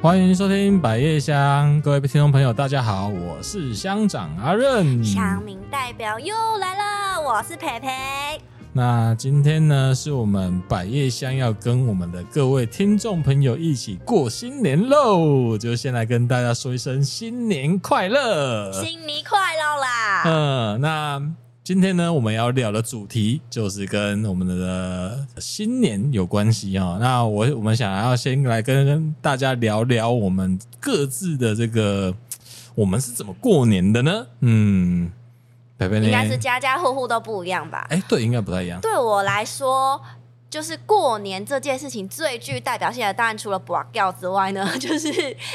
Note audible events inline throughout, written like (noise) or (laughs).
欢迎收听百叶香，各位听众朋友，大家好，我是乡长阿任，乡民代表又来了，我是培培。那今天呢，是我们百叶香要跟我们的各位听众朋友一起过新年喽，就先来跟大家说一声新年快乐，新年快乐啦！嗯，那。今天呢，我们要聊的主题就是跟我们的新年有关系啊。那我我们想要先来跟大家聊聊我们各自的这个，我们是怎么过年的呢？嗯，应该是家家户户都不一样吧？哎，对，应该不太一样。对我来说，就是过年这件事情最具代表性的，当然除了 block 掉之外呢，(laughs) 就是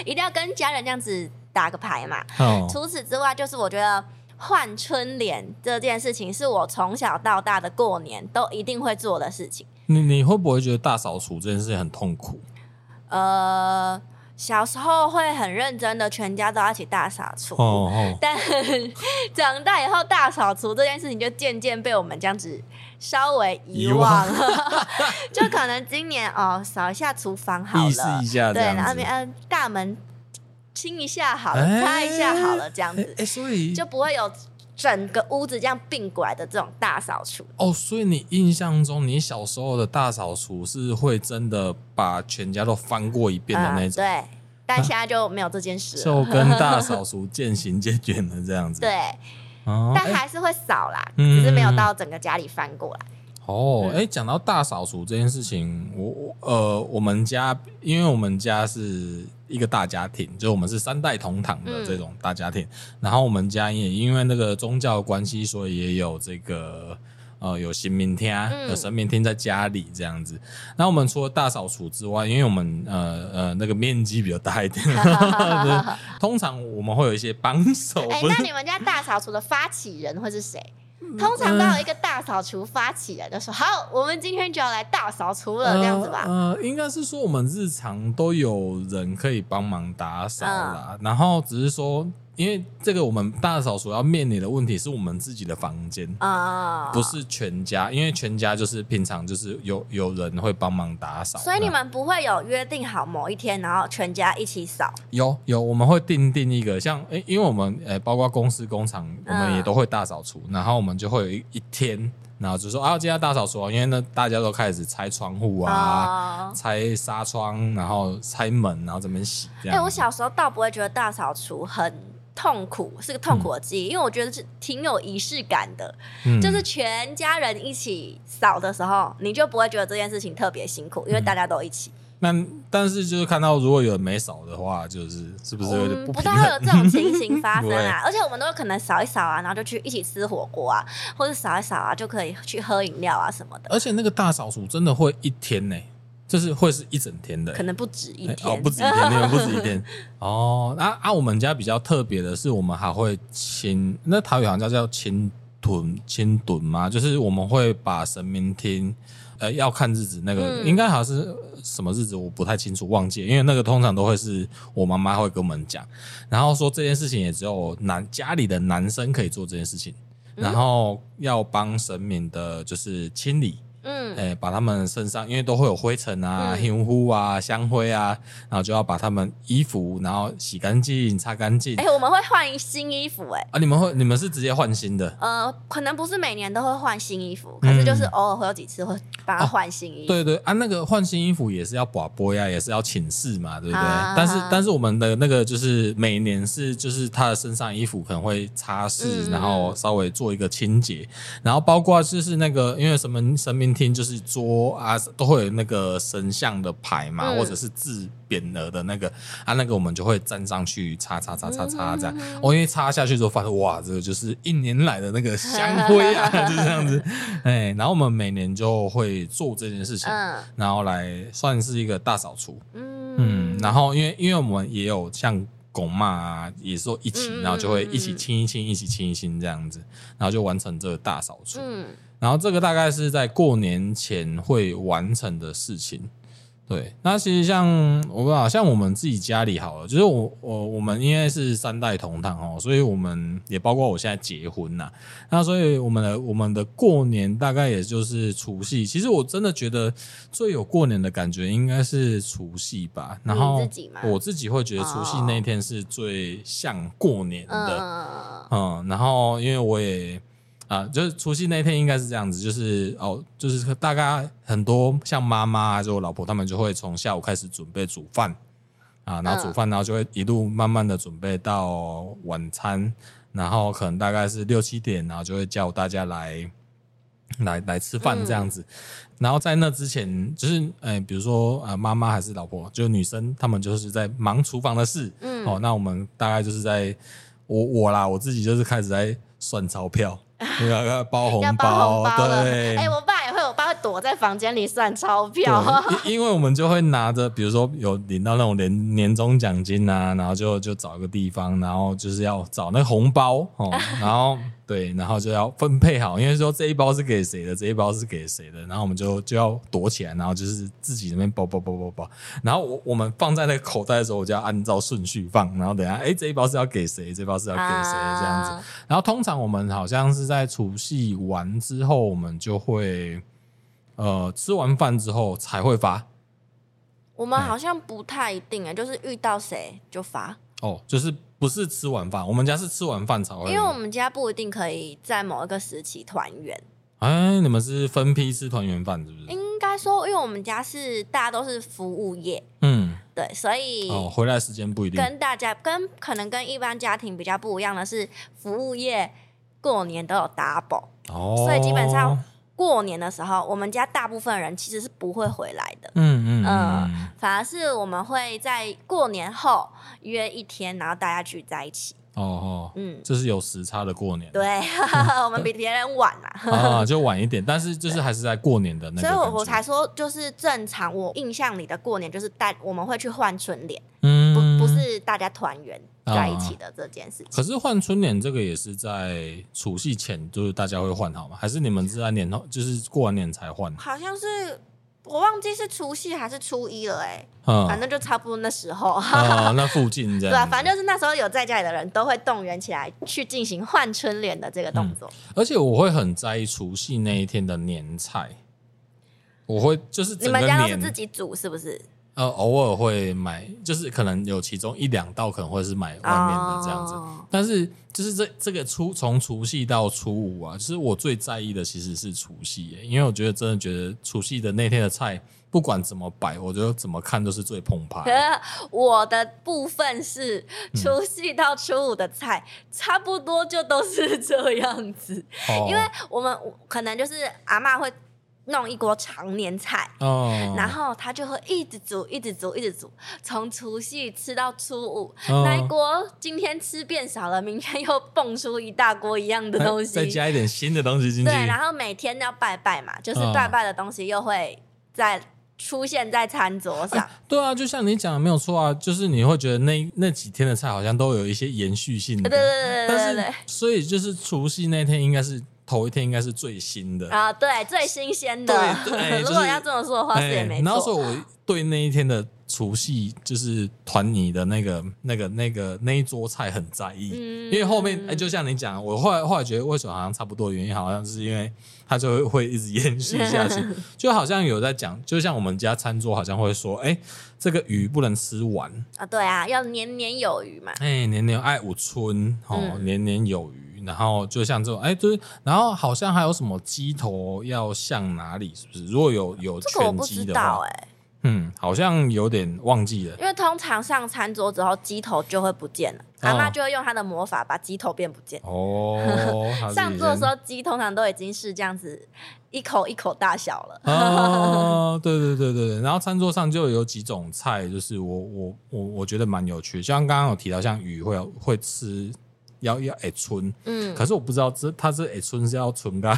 一定要跟家人这样子打个牌嘛。哦。除此之外，就是我觉得。换春联这件事情是我从小到大的过年都一定会做的事情。你你会不会觉得大扫除这件事情很痛苦？呃，小时候会很认真的，全家都要一起大扫除。哦哦。但长大以后，大扫除这件事情就渐渐被我们这样子稍微遗忘了。忘 (laughs) 就可能今年哦，扫一下厨房好了，意思一下对，然后嗯、呃，大门。清一下好了，擦、欸、一下好了，这样子，哎、欸，所以就不会有整个屋子这样并过来的这种大扫除。哦，所以你印象中，你小时候的大扫除是会真的把全家都翻过一遍的那种？嗯、对，但现在就没有这件事了，就跟大扫除渐行渐远的这样子。(laughs) 对，哦、但还是会扫啦、欸，只是没有到整个家里翻过来。哦，哎、欸，讲到大扫除这件事情，我呃，我们家因为我们家是一个大家庭，就我们是三代同堂的这种大家庭，嗯、然后我们家也因为那个宗教关系，所以也有这个呃有神明厅，有神明厅在家里这样子。那、嗯、我们除了大扫除之外，因为我们呃呃那个面积比较大一点，(laughs) 通常我们会有一些帮手。哎、欸，那你们家大扫除的发起人会是谁？通常都有一个大扫除发起人的时候，好，我们今天就要来大扫除了，这样子吧？呃，呃应该是说我们日常都有人可以帮忙打扫啦，嗯，然后只是说。因为这个我们大扫除要面临的问题是我们自己的房间啊，oh. 不是全家。因为全家就是平常就是有有人会帮忙打扫，所以你们不会有约定好某一天，然后全家一起扫。有有，我们会定定一个像诶，因为我们诶，包括公司工厂，我们也都会大扫除，然后我们就会有一一天，然后就说啊，今天大扫除，因为呢大家都开始拆窗户啊，oh. 拆纱窗，然后拆门，然后这边洗。哎、欸，我小时候倒不会觉得大扫除很。痛苦是个痛苦的记忆，嗯，因为我觉得是挺有仪式感的，嗯，就是全家人一起扫的时候，你就不会觉得这件事情特别辛苦，因为大家都一起。那，嗯，但是就是看到如果有人没扫的话，就是是不是有点不，(laughs) 嗯，不太会有这种情形发生啊？而且我们都有可能扫一扫啊，然后就去一起吃火锅啊，或者扫一扫啊，就可以去喝饮料啊什么的。而且那个大扫除真的会一天呢，欸。就是会是一整天的，可能不止一天。哦，不止一天，(laughs) 那个不止一天。哦。那啊，我们家比较特别的是，我们还会清，那台语好像叫叫清屯清屯嘛，就是我们会把神明厅，呃，要看日子，那个、嗯、应该好像是什么日子，我不太清楚，忘记了，因为那个通常都会是我妈妈会跟我们讲，然后说这件事情也只有男家里的男生可以做这件事情，然后要帮神明的就是清理。嗯，哎、欸，把他们身上，因为都会有灰尘啊、香灰啊、香灰啊，然后就要把他们衣服，然后洗干净、擦干净。哎、欸，我们会换新衣服、欸，哎，啊，你们会，你们是直接换新的？呃，可能不是每年都会换新衣服，可是就是偶尔会有几次会把它换新衣服。对，对对，啊，那个换新衣服也是要把播呀，也是要请示嘛，对不对？啊、但是但是我们的那个就是每年是就是他的身上衣服可能会擦拭、嗯，然后稍微做一个清洁，然后包括就是那个因为什么神明厅就是桌啊，都会有那个神像的牌嘛，嗯、或者是字匾额的那个啊，那个我们就会站上去擦擦擦擦擦这样。我、嗯、因为擦下去之后发现哇，这个就是一年来的那个香灰啊，(laughs) 就是这样子。哎，然后我们每年就会做这件事情，嗯、然后来算是一个大扫除。嗯，然后因为因为我们也有像拱嘛啊，也说一起，然后就会一起清一清，一起清一清这样子，然后就完成这个大扫除。嗯，然后这个大概是在过年前会完成的事情。对，那其实像我不知道，像我们自己家里好了，就是我我我们因为是三代同堂哦，所以我们也包括我现在结婚呐，那所以我们的我们的过年大概也就是除夕。其实我真的觉得最有过年的感觉应该是除夕吧。然后我自己会觉得除夕那天是最像过年的，嗯，然后因为我也。啊，就是除夕那天应该是这样子，就是哦，就是大概很多像妈妈还是我老婆，他们就会从下午开始准备煮饭啊，然后煮饭，然后就会一路慢慢的准备到晚餐，然后可能大概是六七点，然后就会叫大家来来来吃饭这样子。然后在那之前，就是哎、欸，比如说啊，妈妈还是老婆，就是女生，他们就是在忙厨房的事。嗯，哦，那我们大概就是在我我啦，我自己就是开始在算钞票。(laughs) 要要包红包，对。躲在房间里算钞票。因因为我们就会拿着，比如说有领到那种年年终奖金啊，然后就就找一个地方，然后就是要找那红包哦，然后。对，然后就要分配好，因为说这一包是给谁的，这一包是给谁的，然后我们就就要躲起来，然后就是自己那边包包包包包，然后我我们放在那个口袋的时候，我就要按照顺序放，然后等下，哎，这一包是要给谁，这一包是要给谁这样子，然后通常我们好像是在除夕完之后，我们就会呃吃完饭之后才会发，我们好像不太一定啊，就是遇到谁就发哦，就是。不是吃完饭，我们家是吃完饭才会。因为我们家不一定可以在某一个时期团圆。哎，你们是分批吃团圆饭是不是？应该说，因为我们家是大家都是服务业，嗯，对，所以哦，回来时间不一定。跟大家跟可能跟一般家庭比较不一样的是，服务业过年都有 double 哦，所以基本上。过年的时候，我们家大部分人其实是不会回来的。嗯嗯嗯，反而是我们会在过年后约一天，然后大家聚在一起。哦哦，嗯，这是有时差的过年。对，(laughs) 我们比别人晚嘛。(laughs) 啊，就晚一点，但是就是还是在过年的那个。所以我我才说，就是正常。我印象里的过年就是带我们会去换春联，嗯，不不是大家团圆。在一起的这件事情，可是换春联这个也是在除夕前，就是大家会换好吗？还是你们是在年后，就是过完年才换？好像是我忘记是除夕还是初一了，哎，嗯，反正就差不多那时候，啊，那附近这样。对啊，反正就是那时候有在家里的人都会动员起来去进行换春联的这个动作。而且我会很在意除夕那一天的年菜，我会就是你们家都是自己煮是不是？呃，偶尔会买，就是可能有其中一两道可能会是买外面的这样子，哦、但是就是这这个初从除夕到初五啊，其实我最在意的其实是除夕耶，因为我觉得真的觉得除夕的那天的菜不管怎么摆，我觉得怎么看都是最澎湃。可 (laughs) 我的部分是除夕到初五的菜，嗯、差不多就都是这样子，哦、因为我们可能就是阿嬷会。弄一锅常年菜，哦，然后他就会一直煮，一直煮，一直煮，从除夕吃到初五。哦、那一锅今天吃变少了，明天又蹦出一大锅一样的 (laughs) 东西，再加一点新的东西进去。对，然后每天要拜拜嘛，就是拜拜的东西又会再出现在餐桌上。哎、对啊，就像你讲的没有错啊，就是你会觉得那那几天的菜好像都有一些延续性的。对对对对对对，对。所以就是除夕那天应该是。头一天应该是最新的。啊，对，最新鲜的。对，(laughs) 如果要这么说的话，是也没错。然后说我对那一天的除夕，就是团圆的那个、那个、那个那一桌菜很在意，嗯、因为后面哎、欸，就像你讲，我后来后来觉得为什么好像差不多，原因好像是因为它就会会一直延续下去，(laughs) 就好像有在讲，就像我们家餐桌好像会说，哎、欸，这个鱼不能吃完。啊，对啊，要年年有余嘛，哎、欸，年年爱五春哦，年年有余。然后就像这种，哎，就是，然后好像还有什么鸡头要向哪里，是不是？如果有有全鸡的话，哎，嗯，好像有点忘记了。因为通常上餐桌之后，鸡头就会不见了，阿嬷就会用她的魔法把鸡头变不见。哦，(laughs) 上桌的时候鸡通常都已经是这样子一口一口大小了。哦，(laughs) 对对对对对。然后餐桌上就有几种菜，就是我我我我觉得蛮有趣，像刚刚有提到，像鱼会会吃。要要诶，存，嗯，可是我不知道这他这诶，存是要存干，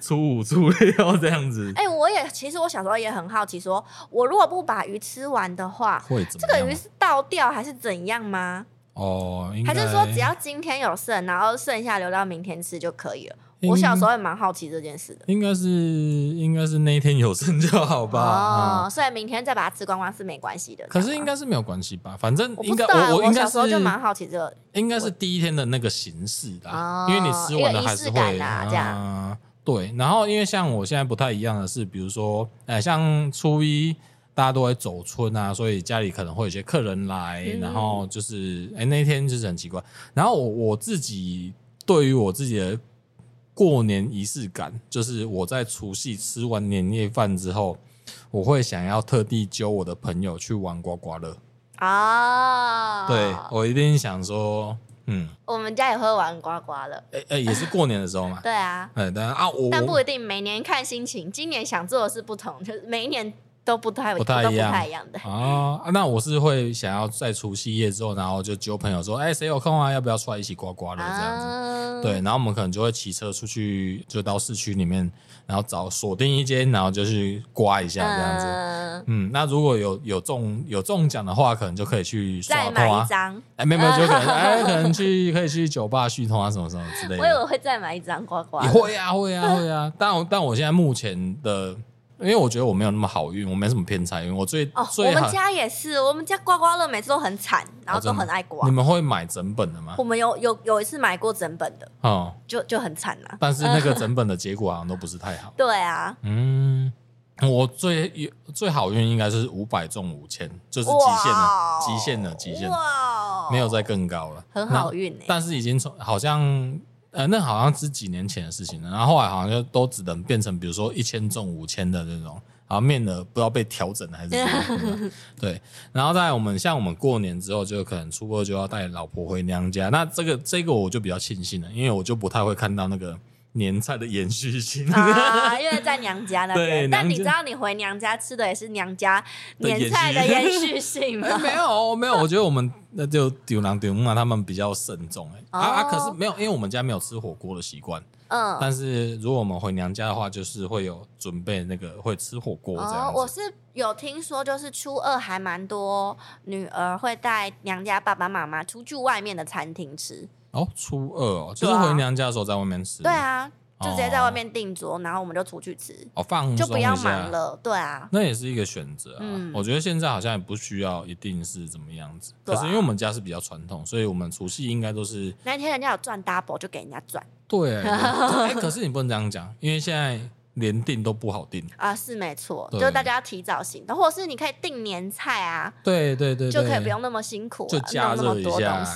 初五初六这样子。哎、我也其实我小时候也很好奇说，说我如果不把鱼吃完的话，会怎么？这个鱼是倒掉还是怎样吗？哦，还是说只要今天有剩，然后剩下留到明天吃就可以了？我小时候也蛮好奇这件事的。应该是应该是那一天有剩就好吧。哦，嗯、所以明天再把它吃光光是没关系的。可是应该是没有关系吧？反正应该我、啊、我，应该小时候就蛮好奇这个。应该是第一天的那个形式的，哦、因为你吃完了还是会啊这样、嗯。对，然后因为像我现在不太一样的是，比如说，哎，像初一大家都会走村啊，所以家里可能会有些客人来，嗯、然后就是哎那一天就是很奇怪。然后我我自己对于我自己的。过年仪式感就是我在除夕吃完年夜饭之后，我会想要特地揪我的朋友去玩刮刮乐啊！对，我一定想说，嗯，我们家也会玩刮刮乐，哎哎，也是过年的时候嘛。(laughs) 对啊，哎但啊，我但不一定，每年看心情，今年想做的事不同，就是每一年。都不太不太一样，不太一样的啊。那我是会想要在除夕夜之后，然后就揪朋友说，哎、欸，谁有空啊？要不要出来一起刮刮乐这样子？啊、对，然后我们可能就会骑车出去，就到市区里面，然后找锁定一间，然后就去刮一下这样子。啊、嗯，那如果有有中有中奖的话，可能就可以去刷通啊。再买一张？哎、欸，没有没有，就可能 (laughs) 哎、欸，可能去可以去酒吧续通啊，什么什么之类的。我以为会再买一张刮刮。会啊会啊会啊！但我但我现在目前的。因为我觉得我没有那么好运，我没什么偏财运。我最哦，最我们家也是，我们家刮刮乐每次都很惨，然后都很爱刮。你们会买整本的吗？我们有有有一次买过整本的，哦，就就很惨了。但是那个整本的结果好像都不是太好。(laughs) 对啊，嗯，我最最好运应该是五百中五千，就是极限了，极限了，极限了，没有再更高了。很好运，但是已经从好像。呃，那好像是几年前的事情了，然后后来好像就都只能变成，比如说一千中五千的那种，然后面额不知道被调整还是什么。(laughs) 对，然后在我们像我们过年之后，就可能初二就要带老婆回娘家，那这个这个我就比较庆幸了，因为我就不太会看到那个。年菜的延续性啊，因为在娘家那边。对，但你知道你回娘家吃的也是娘家年菜的 (laughs) 延续性吗？(laughs) 没有，没有。我觉得我们那就丢郎丢妈他们比较慎重哎、欸。啊啊，可是没有，因为我们家没有吃火锅的习惯。嗯。但是如果我们回娘家的话，就是会有准备那个会吃火锅这样。哦，我是有听说，就是初二还蛮多女儿会带娘家爸爸妈妈出去外面的餐厅吃。哦，初二哦，就是回娘家的时候在外面吃。对啊，就直接在外面订桌，然后我们就出去吃。哦，放就不要忙了。对啊，那也是一个选择啊。我觉得现在好像也不需要一定是怎么样子。可是因为我们家是比较传统，所以我们除夕应该都是那天人家有赚 double 就给人家赚。对，哎，可是你不能这样讲，因为现在。连订都不好订。啊，是没错，就是大家要提早行动，或者是你可以订年菜啊，对对对，就可以不用那么辛苦，就加热一下，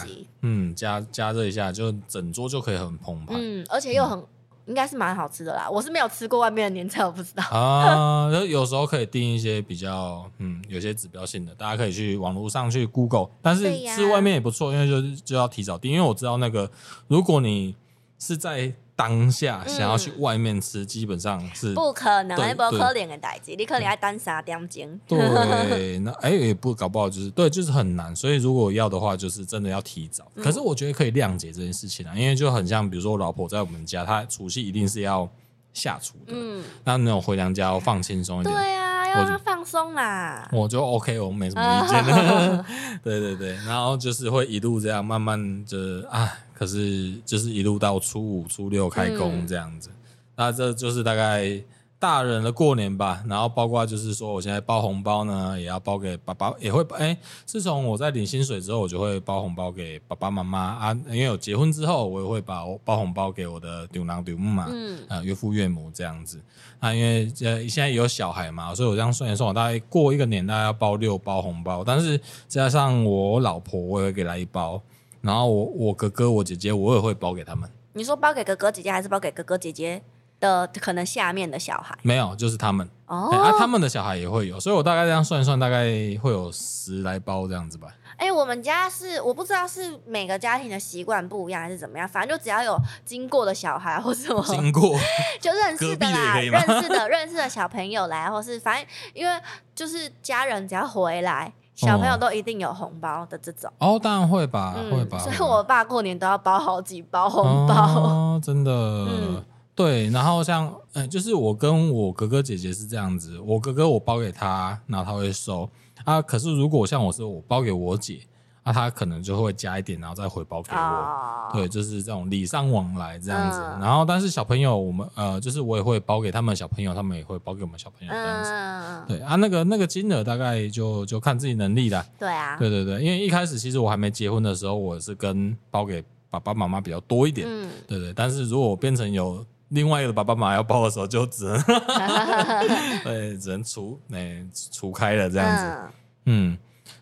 嗯，加加热一下，就整桌就可以很澎湃，嗯，而且又很应该是蛮好吃的啦。我是没有吃过外面的年菜，我不知道。啊。然 (laughs) 后有时候可以订一些比较嗯有些指标性的，大家可以去网络上去 Google，但是吃外面也不错，因为就就要提早订，因为我知道那个如果你是在。当下想要去外面吃，基本上是不可能，不可能的代志。你可能要等三点钟。对，那哎也不搞不好就是对，就是很难。所以如果要的话，就是真的要提早。可是我觉得可以谅解这件事情啊，因为就很像，比如说我老婆在我们家，她除夕一定是要下厨的。嗯，那那种回娘家要放轻松一点。对啊，要让她放松啦。我就 OK，我没什么意见 (laughs) (laughs) 哦。对对对，然后就是会一路这样慢慢的啊。可是就是一路到初五、初六开工这样子，嗯、那这就是大概大人的过年吧。然后包括就是说，我现在包红包呢，也要包给爸爸，也会哎。自从我在领薪水之后，我就会包红包给爸爸妈妈啊。因为有结婚之后，我也会把我包红包给我的丈人丈母嘛，嗯，啊岳父岳母这样子。啊因为呃现在有小孩嘛，所以我这样算一算，我大概过一个年大概要包六包红包，但是加上我老婆，我也会给她一包。然后我我哥哥我姐姐我也会包给他们。你说包给哥哥姐姐还是包给哥哥姐姐的可能下面的小孩？没有，就是他们哦。啊，他们的小孩也会有，所以我大概这样算一算，大概会有十来包这样子吧。哎，我们家是我不知道是每个家庭的习惯不一样还是怎么样，反正就只要有经过的小孩或什么经过 (laughs) 就认识的啦，认识的认识的小朋友来，或是反正因为就是家人只要回来。小朋友都一定有红包的这种哦，当然会吧，嗯、会吧。所以我爸过年都要包好几包红包，哦、真的。嗯，对，然后像嗯，就是我跟我哥哥姐姐是这样子，我哥哥我包给他，然后他会收啊。可是如果像我是我包给我姐。那、啊、他可能就会加一点，然后再回包给我。Oh. 对，就是这种礼尚往来这样子。嗯、然后，但是小朋友，我们呃，就是我也会包给他们小朋友，他们也会包给我们小朋友这样子。嗯、对啊，那个那个金额大概就就看自己能力了。对啊。对对对，因为一开始其实我还没结婚的时候，我是跟包给爸爸妈妈比较多一点。嗯。对对，但是如果我变成有另外一个爸爸妈妈要包的时候，就只能对，(laughs) 只能除那除开了这样子。嗯，嗯。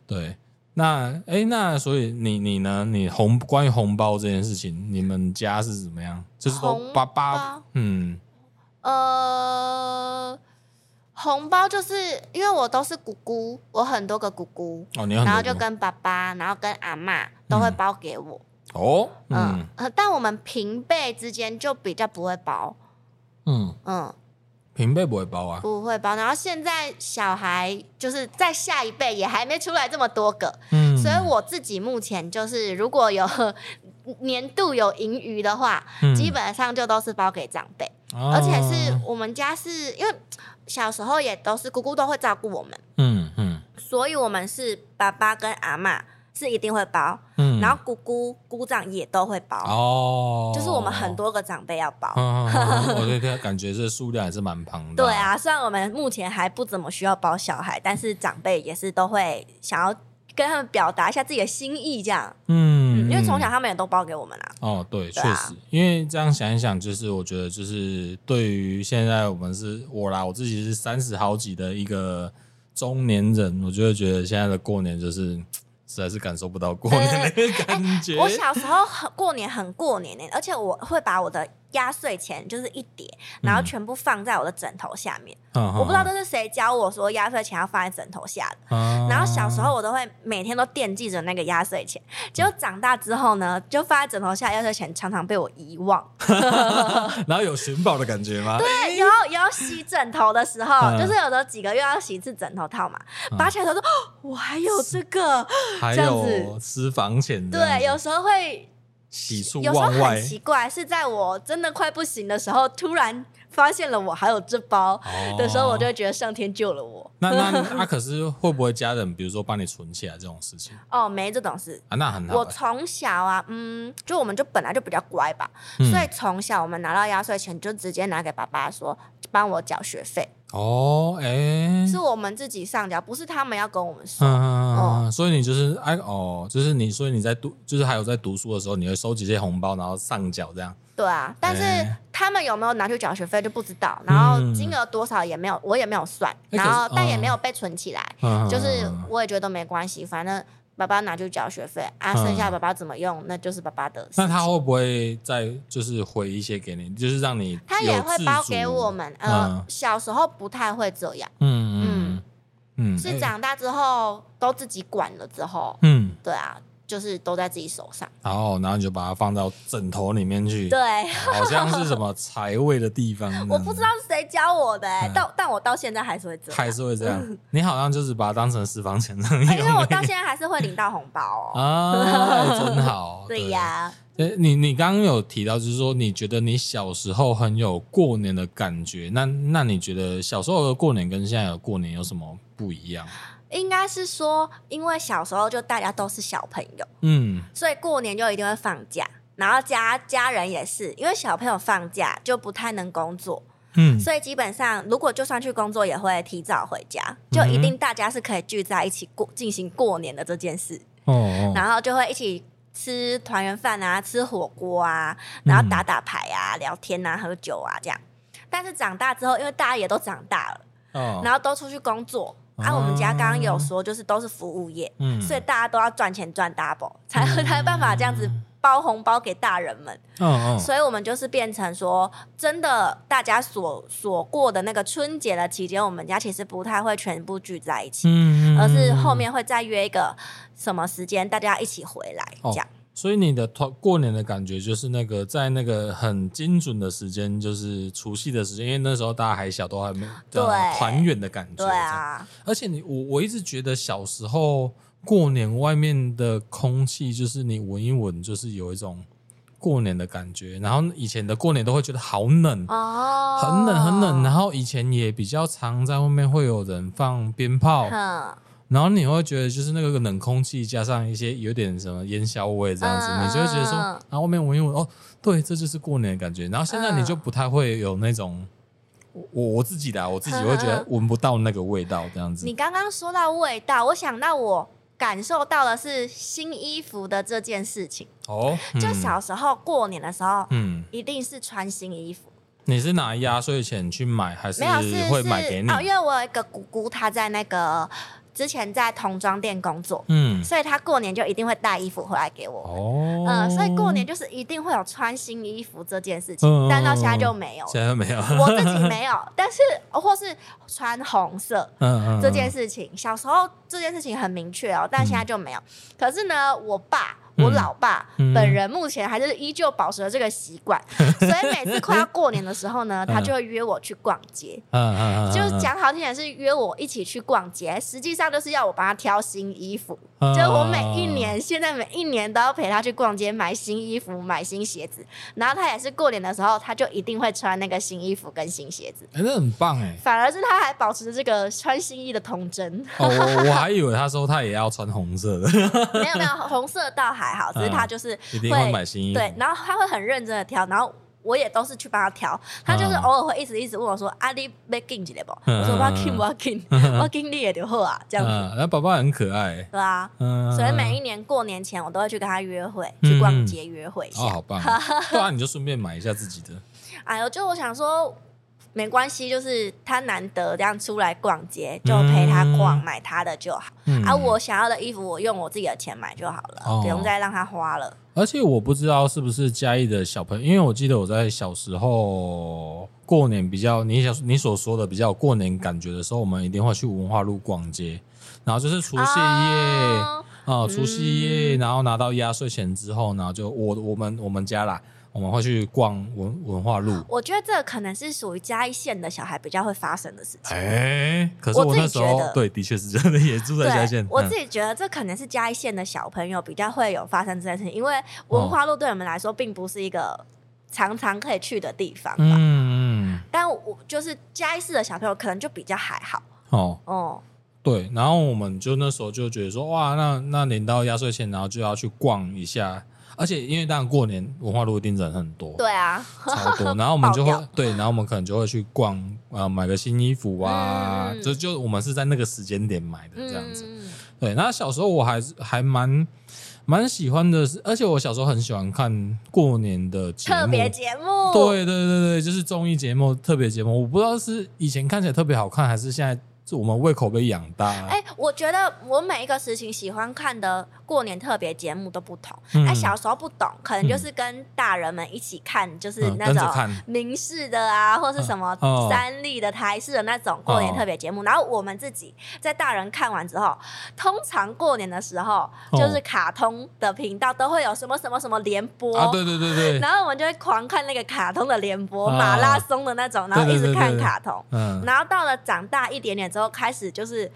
对。那哎、欸，那所以你你呢？你红关于红包这件事情，你们家是怎么样？就是说爸爸嗯，呃，红包就是因为我都是姑姑，我很多个姑姑哦，你然后就跟爸爸，然后跟阿嬷都会包给我、嗯、哦，嗯，嗯，但我们平辈之间就比较不会包，嗯。嗯。平辈不会包啊，不会包。然后现在小孩就是在下一辈也还没出来这么多个，嗯，所以我自己目前就是如果有 (laughs) 年度有盈余的话，嗯、基本上就都是包给长辈，哦、而且是我们家是因为小时候也都是姑姑都会照顾我们，嗯嗯，嗯。所以我们是爸爸跟阿嬷。是一定会包，嗯，然后姑姑姑丈也都会包。哦，就是我们很多个长辈要包，(laughs) 我对他感觉这数量还是蛮庞大。对啊，虽然我们目前还不怎么需要包小孩，但是长辈也是都会想要跟他们表达一下自己的心意，这样，嗯，因为从小他们也都包给我们啦。哦，对，确实，因为这样想一想，就是我觉得就是对于现在我们是我啦，我自己是三十好几的一个中年人，我就会觉得现在的过年就是。实在是感受不到过年的感觉。我小时候很过年，很过年呢，而且我会把我的。压岁钱就是一叠，然后全部放在我的枕头下面。嗯、我不知道这是谁教我说压岁钱要放在枕头下的。嗯、然后小时候我都会每天都惦记着那个压岁钱，结果长大之后呢，就放在枕头下压岁钱常常被我遗忘。(laughs) 然后有寻宝的感觉吗？对，有有洗枕头的时候，嗯、就是有的几个月要洗一次枕头套嘛，拔起来的时我还有这个，还有私房钱。对，有时候会。喜出望外，很奇怪，是在我真的快不行的时候，突然发现了我还有这包的时候，我就会觉得上天救了我。那那 (laughs) 那可是会不会家人，比如说帮你存起来这种事情？哦，没这种事啊，那很好。我从小啊，嗯，就我们就本来就比较乖吧，所以从小我们拿到压岁钱就直接拿给爸爸说，帮我缴学费。哦，哎、欸，是我们自己上缴，不是他们要跟我们说。嗯。所以你就是哎哦，就是你，所以你在读，就是还有在读书的时候，你会收集这些红包，然后上缴这样。对啊，但是他们有没有拿去缴学费就不知道，然后金额多少也没有，我也没有算，然后但也没有被存起来，嗯、就是我也觉得没关系，反正。爸爸拿去交学费啊，剩下爸爸怎么用，嗯、那就是爸爸的事。那他会不会再就是回一些给你，就是让你他也会包给我们。呃，嗯、小时候不太会这样，嗯嗯嗯，嗯是长大之后都自己管了之后，嗯，对啊。就是都在自己手上，然后，然后你就把它放到枕头里面去。对，好像是什么财位的地方。(laughs) 我不知道是谁教我的，但但我到现在还是会这样，还是会这样。(laughs) 你好像就是把它当成私房钱那样。因为我到现在还是会领到红包哦。(laughs) 啊，真好。对呀。你你刚刚有提到，就是说你觉得你小时候很有过年的感觉。那那你觉得小时候的过年跟现在的过年有什么不一样？应该是说，因为小时候就大家都是小朋友，嗯，所以过年就一定会放假，然后家家人也是，因为小朋友放假就不太能工作，嗯，所以基本上如果就算去工作，也会提早回家，就一定大家是可以聚在一起过进行过年的这件事，哦，哦，然后就会一起吃团圆饭啊，吃火锅啊，然后打打牌啊，聊天啊，喝酒啊这样。但是长大之后，因为大家也都长大了，哦，然后都出去工作。啊，我们家刚刚有说，就是都是服务业，嗯，所以大家都要赚钱赚 double，才才有办法这样子包红包给大人们。嗯，所以我们就是变成说，真的，大家所所过的那个春节的期间，我们家其实不太会全部聚在一起，嗯，而是后面会再约一个什么时间，大家一起回来这样。所以你的团过年的感觉就是那个在那个很精准的时间，就是除夕的时间，因为那时候大家还小，都还没对团圆的感觉。对啊，而且你我我一直觉得小时候过年外面的空气，就是你闻一闻，就是有一种过年的感觉。然后以前的过年都会觉得好冷哦，很冷很冷。然后以前也比较常在外面会有人放鞭炮，然后你会觉得就是那个冷空气加上一些有点什么烟硝味这样子，你就会觉得说，然后外面闻一闻，哦，对，这就是过年的感觉。然后现在你就不太会有那种。我我自己的，我自己会觉得闻不到那个味道，这样子。你刚刚说到味道，我想到我感受到的是新衣服的这件事情。哦，嗯、就小时候过年的时候，嗯，一定是穿新衣服。你是拿压岁钱去买，还是会买给你？哦，因为我有一个姑姑，她在那个。之前在童装店工作，嗯，所以他过年就一定会带衣服回来给我。哦，嗯，所以过年就是一定会有穿新衣服这件事情，嗯、但到现在就没有。现在没有，我自己没有，(laughs) 但是或是穿红色，嗯这件事情，小时候这件事情很明确哦，但现在就没有。嗯、可是呢，我爸。我老爸本人目前还是依旧保持了这个习惯，(laughs) 所以每次快要过年的时候呢，他就会约我去逛街。嗯嗯嗯，就讲好听点是约我一起去逛街，实际上就是要我帮他挑新衣服。就我每一年，现在每一年都要陪他去逛街，买新衣服，买新鞋子。然后他也是过年的时候，他就一定会穿那个新衣服跟新鞋子。哎，那很棒哎！反而是他还保持着这个穿新衣的童真。哦，我还以为他说他也要穿红色的。(laughs) 没有没有，红色倒还好，只是他就是一定会买新衣服。对，然后他会很认真的挑，然后。我也都是去帮他挑，他就是偶尔会一直一直问我说：“阿你要紧一点不？”我说：“我紧，我紧，(laughs) 我紧你也就好啊。”这样子。那宝宝很可爱。对啊，所以每一年过年前，我都会去跟他约会，去逛街约会一下。哦，好棒！(laughs) 对啊，你就顺便买一下自己的。哎呦，就我想说，没关系，就是他难得这样出来逛街，就陪他逛，买他的就好。啊，我想要的衣服，我用我自己的钱买就好了，不用再让他花了。而且我不知道是不是嘉义的小朋友，因为我记得我在小时候过年比较，你想你所说的比较有过年感觉的时候，我们一定会去文化路逛街，然后就是除夕夜啊，哦、除夕夜，然后拿到压岁钱之后，然后就我我们我们家啦。我们会去逛文文化路，我觉得这可能是属于嘉义县的小孩比较会发生的事情。哎，可是我那时候对，的确是真的，也住在嘉义县。我自己觉得这可能是嘉义县的小朋友比较会有发生这件事情，因为文化路对我们来说并不是一个常常可以去的地方。嗯嗯。但我就是嘉义市的小朋友可能就比较还好。哦哦，对，然后我们就那时候就觉得说，哇，那那领到压岁钱，然后就要去逛一下。而且因为当然过年文化路一定人很多，对啊，超多。(laughs) 然后我们就会对，然后我们可能就会去逛啊、呃，买个新衣服啊，嗯、就就我们是在那个时间点买的这样子。嗯、对，那小时候我还是还蛮蛮喜欢的，而且我小时候很喜欢看过年的节目，特别节目。对对对对，就是综艺节目、特别节目。我不知道是以前看起来特别好看，还是现在。是我们胃口被养大。哎，我觉得我每一个事情喜欢看的过年特别节目都不同。哎，小时候不懂，可能就是跟大人们一起看，就是那种明视的啊，或是什么三立的、台视的那种过年特别节目。然后我们自己在大人看完之后，通常过年的时候，就是卡通的频道都会有什么什么什么联播啊，对对对对。然后我们就会狂看那个卡通的联播，马拉松的那种，然后一直看卡通。嗯。然后到了长大一点点。之后开始就是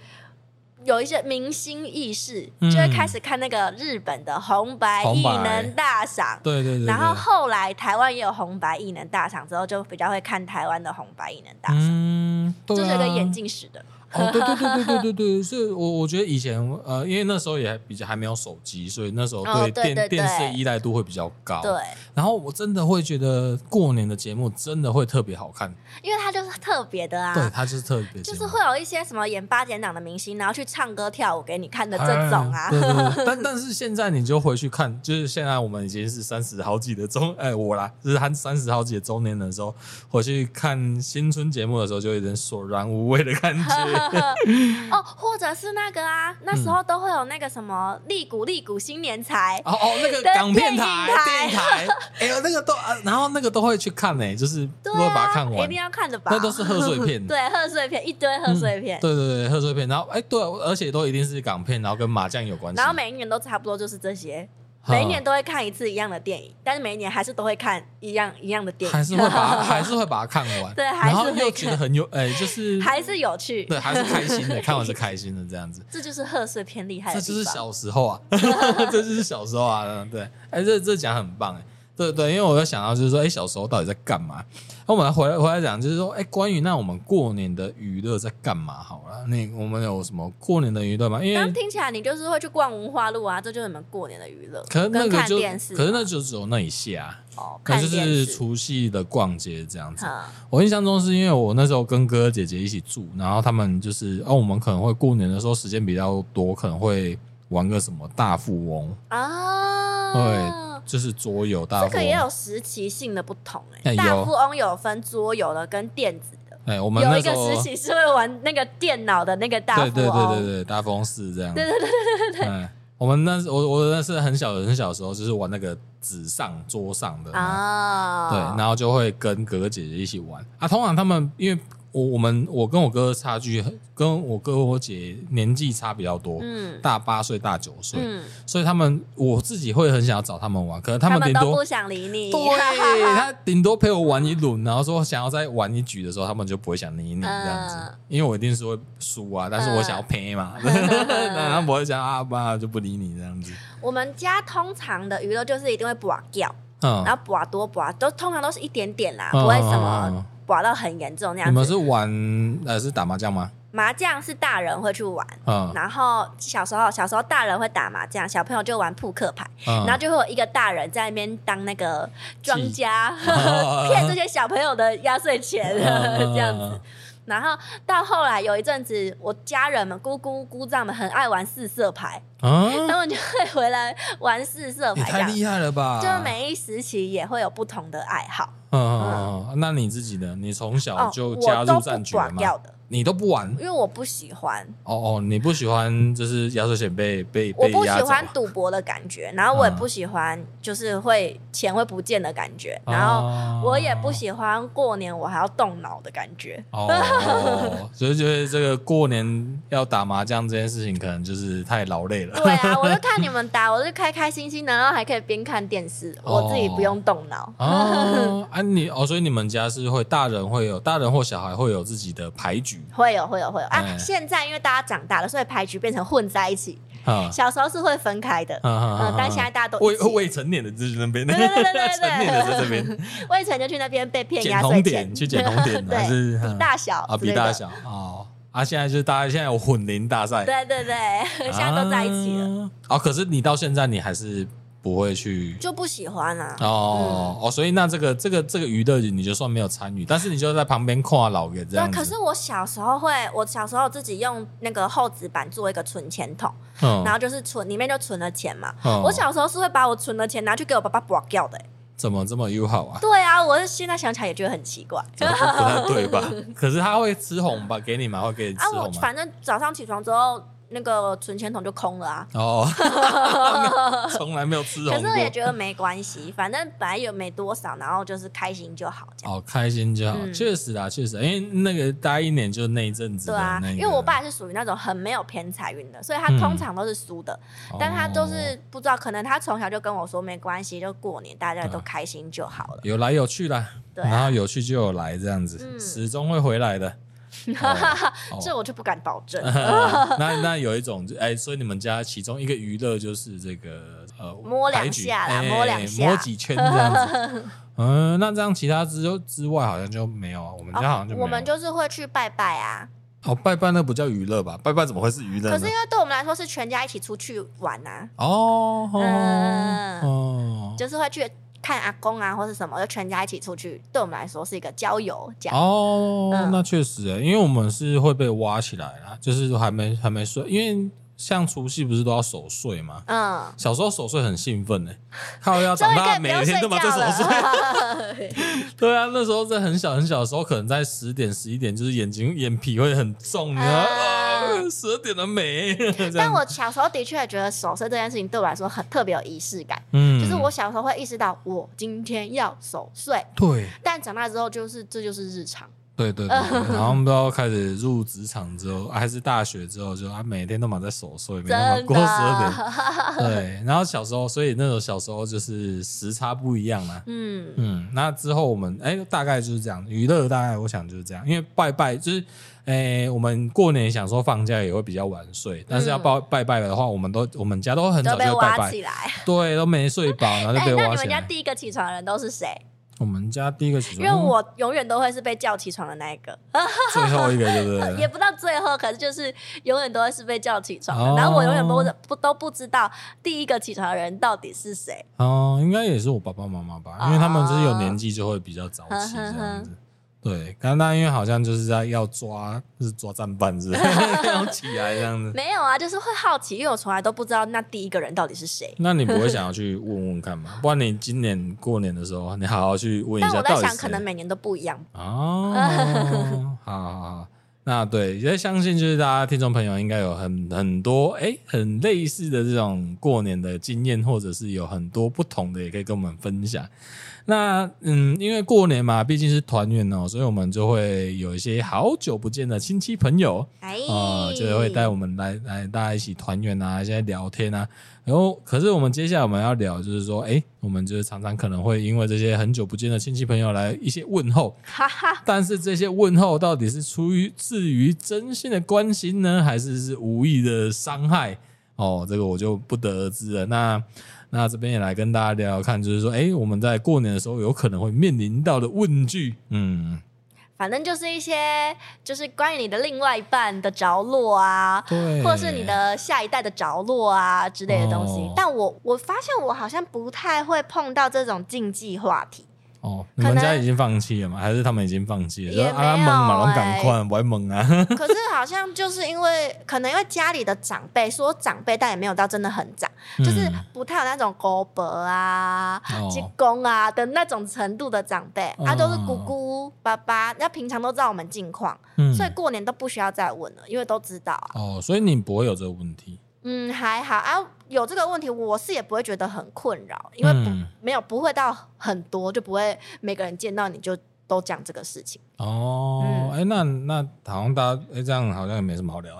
有一些明星意识，嗯、就会开始看那个日本的红白艺能大赏，对对对。然后后来台湾也有红白艺能大赏，之后就比较会看台湾的红白艺能大赏，嗯，对啊、这是一个眼镜使的。哦，对对对对对对对，所以 (laughs) 我我觉得以前呃，因为那时候也比较还没有手机，所以那时候对电、电视依赖度会比较高。对，然后我真的会觉得过年的节目真的会特别好看，因为它就是特别的啊。对，它就是特别，就是会有一些什么演八点档的明星，然后去唱歌跳舞给你看的这种啊。对对对，(laughs) 但但是现在你就回去看，就是现在我们已经是三十好几的周，哎，我啦，就是他三十好几的周年的时候，回去看新春节目的时候，就有点索然无味的感觉。(laughs) (laughs) 哦，或者是那个啊，那时候都会有那个什么“利股利股新年财”哦哦，那个港片台、电影台，(laughs) 哎呦，那个都，然后那个都会去看呢，就是都会把它看完，一定要看的吧？那都是贺岁片，(laughs) 对，贺岁片一堆贺岁片，对对对，贺岁片，然后哎，对，而且都一定是港片，然后跟麻将有关系，然后每一年都差不多就是这些。每一年都会看一次一样的电影，但是每一年还是都会看一样一样的电影，还是会把 (laughs) 还是会把它看完，对，还是又觉得很有哎，就是还是有趣，对，还是开心的，(laughs) 看完是开心的这样子。这就是贺岁片厉害的，这就是小时候啊，(laughs) 这就是小时候啊，对，哎，这这讲很棒哎。对对，因为我在想到就是说，哎，小时候到底在干嘛？那我们来回来回来讲，就是说，哎，关于那我们过年的娱乐在干嘛？好了，那我们有什么过年的娱乐吗？因为听起来你就是会去逛文化路啊，这就是你们过年的娱乐。可是那个就，可是那就只有那一下哦，那就是除夕的逛街这样子。我印象中是因为我那时候跟哥哥姐姐一起住，然后他们就是，哦，我们可能会过年的时候时间比较多，可能会玩个什么大富翁啊，对。就是桌游大富翁，这个也有时期性的不同哎、欸。大富翁有分桌游的跟电子的。哎，我们有一个时期是会玩那个电脑的那个大富翁。对对对对对，大富翁四这样。对对对对对对。我们那我我那是很小很小的时候，就是玩那个纸上桌上的啊。对，然后就会跟哥哥姐姐一起玩啊。通常他们因为。我我们我跟我哥差距跟我哥我姐年纪差比较多，嗯，大八岁大九岁，嗯，所以他们我自己会很想要找他们玩，可能他们顶多不想理你，对，他顶多陪我玩一轮，然后说想要再玩一局的时候，他们就不会想理你这样子，因为我一定是会输啊，但是我想要陪嘛，(laughs) 那他不会想啊，不然就不理你这样子。我们家通常的娱乐就是一定会拔掉，嗯，然后拔多拔都通常都是一点点啦，不会什么。刮到很严重那样子。你们是玩呃是打麻将吗？麻将是大人会去玩，嗯，然后小时候小时候大人会打麻将，小朋友就玩扑克牌，嗯，然后就会有一个大人在那边当那个庄家，(laughs) 骗这些小朋友的压岁钱，嗯，这样子。然后到后来有一阵子，我家人们姑姑姑丈们很爱玩四色牌，啊，他们就会回来玩四色牌，太厉害了吧！就每一时期也会有不同的爱好。嗯嗯嗯，那你自己呢？你从小就加入战局吗？你都不玩，因为我不喜欢。哦哦，你不喜欢就是压岁钱被被被我不喜欢赌博的感觉，然后我也不喜欢就是会钱会不见的感觉，然后我也不喜欢过年我还要动脑的感觉。哦，所以觉得这个过年要打麻将这件事情，可能就是太劳累了。对啊，我就看你们打，我就开开心心的，然后还可以边看电视，(laughs) 我自己不用动脑。哦，啊你哦，所以你们家是会大人会有大人或小孩会有自己的牌局。会有会有会有啊！现在因为大家长大了，所以牌局变成混在一起。小时候是会分开的，嗯，但现在大家都未未成年的就去那边，对对对对对，(laughs) 成年的在这边，未成就去那边被骗压岁钱，去捡红点，(laughs) 还是比大小啊？比大小哦啊！现在就是大家现在有混龄大赛，对对对，(laughs) 现在都在一起了。哦，可是你到现在你还是。不会去，就不喜欢啊。哦、嗯、哦，所以那这个这个这个娱乐你就算没有参与，但是你就在旁边看老爷这样。可是我小时候会，我小时候自己用那个厚纸板做一个存钱筒，嗯、然后就是存里面就存了钱嘛。嗯、我小时候是会把我存的钱拿去给我爸爸拔掉的。怎么这么友好啊？对啊，我现在想起来也觉得很奇怪，不太对吧？(laughs) 可是他会吃红吧？给你吗？会给你吃红吗？啊、反正早上起床之后。那个存钱筒就空了啊！哦，(laughs) 从来没有吃红过。可是我也觉得没关系，反正本来有没多少，然后就是开心就好，这样。哦，开心就好，确实啊，确实，因为那个大一年就是那一阵子。对啊，因为我爸是属于那种很没有偏财运的，所以他通常都是输的。但他都是不知道，可能他从小就跟我说没关系，就过年大家都开心就好了。有来有去啦，然后有去就有来，这样子，始终会回来的。(laughs) (laughs) 这我就不敢保证。(laughs) 那那有一种，哎，所以你们家其中一个娱乐就是这个呃，摸两下啦，摸两下，摸几圈这样子。嗯，那这样其他之之外好像就没有啊。我们家好像就。我们就是会去拜拜啊。哦，拜拜那不叫娱乐吧？拜拜怎么会是娱乐？可是因为对我们来说是全家一起出去玩呐。哦，嗯，哦就是会去。看阿公啊，或是什么，就全家一起出去，对我们来说是一个郊游。这样哦，嗯、那确实诶，因为我们是会被挖起来啦，就是还没还没睡，因为像除夕不是都要守岁吗。嗯，小时候守岁很兴奋诶，看我要长大每天都嘛在守岁。(laughs) 对啊，那时候在很小很小的时候，可能在十点十一点，就是眼睛眼皮会很重，你知道吗？十二点了没？但我小时候的确也觉得守岁这件事情对我来说很特别有仪式感。嗯，就是我小时候会意识到我今天要守岁。对。但长大之后就是这就是日常。对对对，然后我们不知道开始入职场之后，还是大学之后，就啊每天都忙在守岁，每天过十二点。对，然后小时候，所以那种小时候就是时差不一样嘛。嗯嗯，那之后我们哎，大概就是这样，娱乐大概我想就是这样，因为拜拜就是哎，我们过年想说放假也会比较晚睡，但是要拜拜拜的话，我们都我们家都很早就拜拜，对，都没睡饱，然后就被挖起来。那你们家第一个起床的人都是谁？我们家第一个起床，因为我永远都会是被叫起床的那一个，(laughs) 最后一个对不对？(laughs) 也不到最后，可是就是永远都会是被叫起床的。哦、然后我永远都不都不知道第一个起床的人到底是谁。哦，应该也是我爸爸妈妈吧，因为他们就是有年纪就会比较早起这样子。对，刚刚因为好像就是在要抓，就是抓战犯子，(laughs) 要起来这样子。没有啊，就是会好奇，因为我从来都不知道那第一个人到底是谁。那你不会想要 (laughs) 去问问看吗？不然你今年过年的时候，你好好去问一下。但我在想，可能每年都不一样。哦，好好好，那对，也相信就是大家听众朋友应该有很很多哎、欸，很类似的这种过年的经验，或者是有很多不同的，也可以跟我们分享。那嗯，因为过年嘛，毕竟是团圆哦，所以我们就会有一些好久不见的亲戚朋友，啊、哎呃，就会带我们来来大家一起团圆啊，一些聊天啊。然后，可是我们接下来我们要聊，就是说，哎，我们就是常常可能会因为这些很久不见的亲戚朋友来一些问候，哈哈。但是这些问候到底是出于至于真心的关心呢，还是是无意的伤害？哦，这个我就不得而知了。那。那这边也来跟大家聊聊看，就是说，哎，我们在过年的时候有可能会面临到的问句，嗯，反正就是一些，就是关于你的另外一半的着落啊，对，或者是你的下一代的着落啊之类的东西。哦，但我我发现我好像不太会碰到这种禁忌话题。哦，你们家已经放弃了吗？还是他们已经放弃了？也没有啊，猛赶快，玩猛啊！可是好像就是因为，可能因为家里的长辈说长辈，但也没有到真的很长，嗯、就是不太有那种姑伯啊、舅公、哦、啊的那种程度的长辈，他、哦、都是姑姑、爸爸，那平常都知道我们近况，嗯、所以过年都不需要再问了，因为都知道啊。哦，所以你不会有这个问题。嗯，还好啊。有这个问题，我是也不会觉得很困扰，因为不、嗯、没有不会到很多，就不会每个人见到你就都讲这个事情。哦，哎、嗯，那那好像大家哎这样好像也没什么好聊。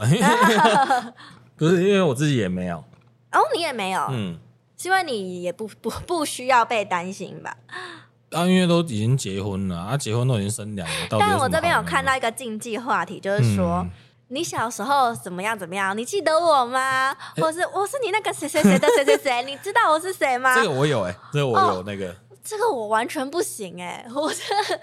(laughs) 不是因为我自己也没有。哦，你也没有。嗯，是因为你也不不不需要被担心吧？(laughs) 啊，因为都已经结婚了，啊，结婚都已经生两个。但我这边有看到一个禁忌话题，就是说。嗯你小时候怎么样？怎么样？你记得我吗？欸、或是我是你那个谁谁谁的谁谁谁？(laughs) 你知道我是谁吗？这个我有哎、欸，这个我有那个。哦、这个我完全不行哎、欸，(laughs) 我真的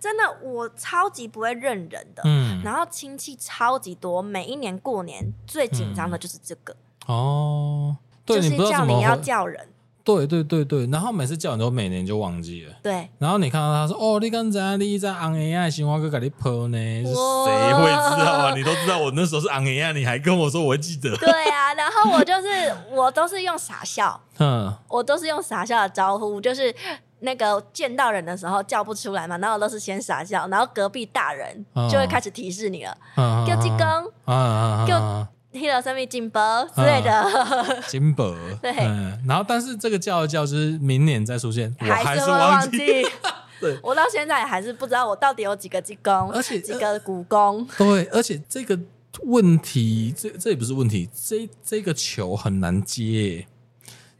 真的我超级不会认人的。嗯。然后亲戚超级多，每一年过年最紧张的就是这个。嗯、哦。对，就是叫你要叫人。对对对对，然后每次叫你都每年就忘记了。对，然后你看到他说：“哦，你刚才你在昂 AI，新华哥给你泼呢。”谁会知道啊？你都知道我那时候是昂 AI，，你还跟我说我会记得。对啊，然后我就是 (laughs) 我都是用傻笑，嗯，我都是用傻笑的招呼，就是那个见到人的时候叫不出来嘛，然后都是先傻笑，然后隔壁大人就会开始提示你了，叫鸡公，叫。听了生命金箔之类的，(laughs) 金箔对，然后但是这个叫一叫，就是明年再出现，我还是忘记。(laughs) 对，我到现在还是不知道我到底有几个济公，而且几个古公。对，而且这个问题，这这也不是问题，这这个球很难接，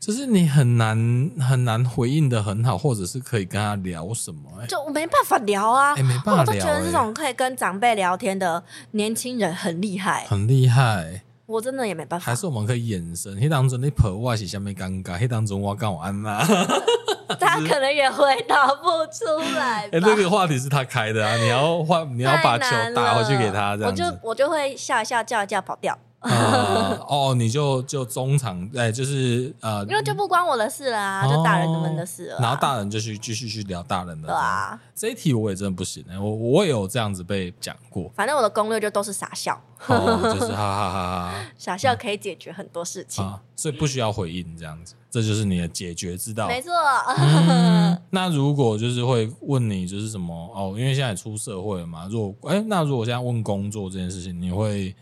就是你很难很难回应的很好，或者是可以跟他聊什么，就我没办法聊啊，没办法聊。我都觉得这种可以跟长辈聊天的年轻人很厉害，很厉害。我真的也没办法，还是我们可以延伸。迄当中你婆我是虾米尴尬，迄当中我跟我安娜，(laughs) 他可能也回答不出来。(laughs) 哎、欸，那个话题是他开的啊，你要换，你要把球打回去给他，这样子。我就我就会笑一笑，叫一叫，跑掉。呃、(laughs) 哦，你就就中场，哎，就是呃，因为就不关我的事了啊，就大人们的事了、啊。然后大人就去继续去聊大人的。对啊，这一题我也真的不行哎，我我也有这样子被讲过。反正我的攻略就都是傻笑，哦、就是哈哈哈哈，(laughs) 傻笑可以解决很多事情，所以不需要回应这样子，这就是你的解决之道。没错、嗯。(laughs) 那如果就是会问你就是什么哦，因为现在出社会了嘛，如果哎，那如果现在问工作这件事情，你会？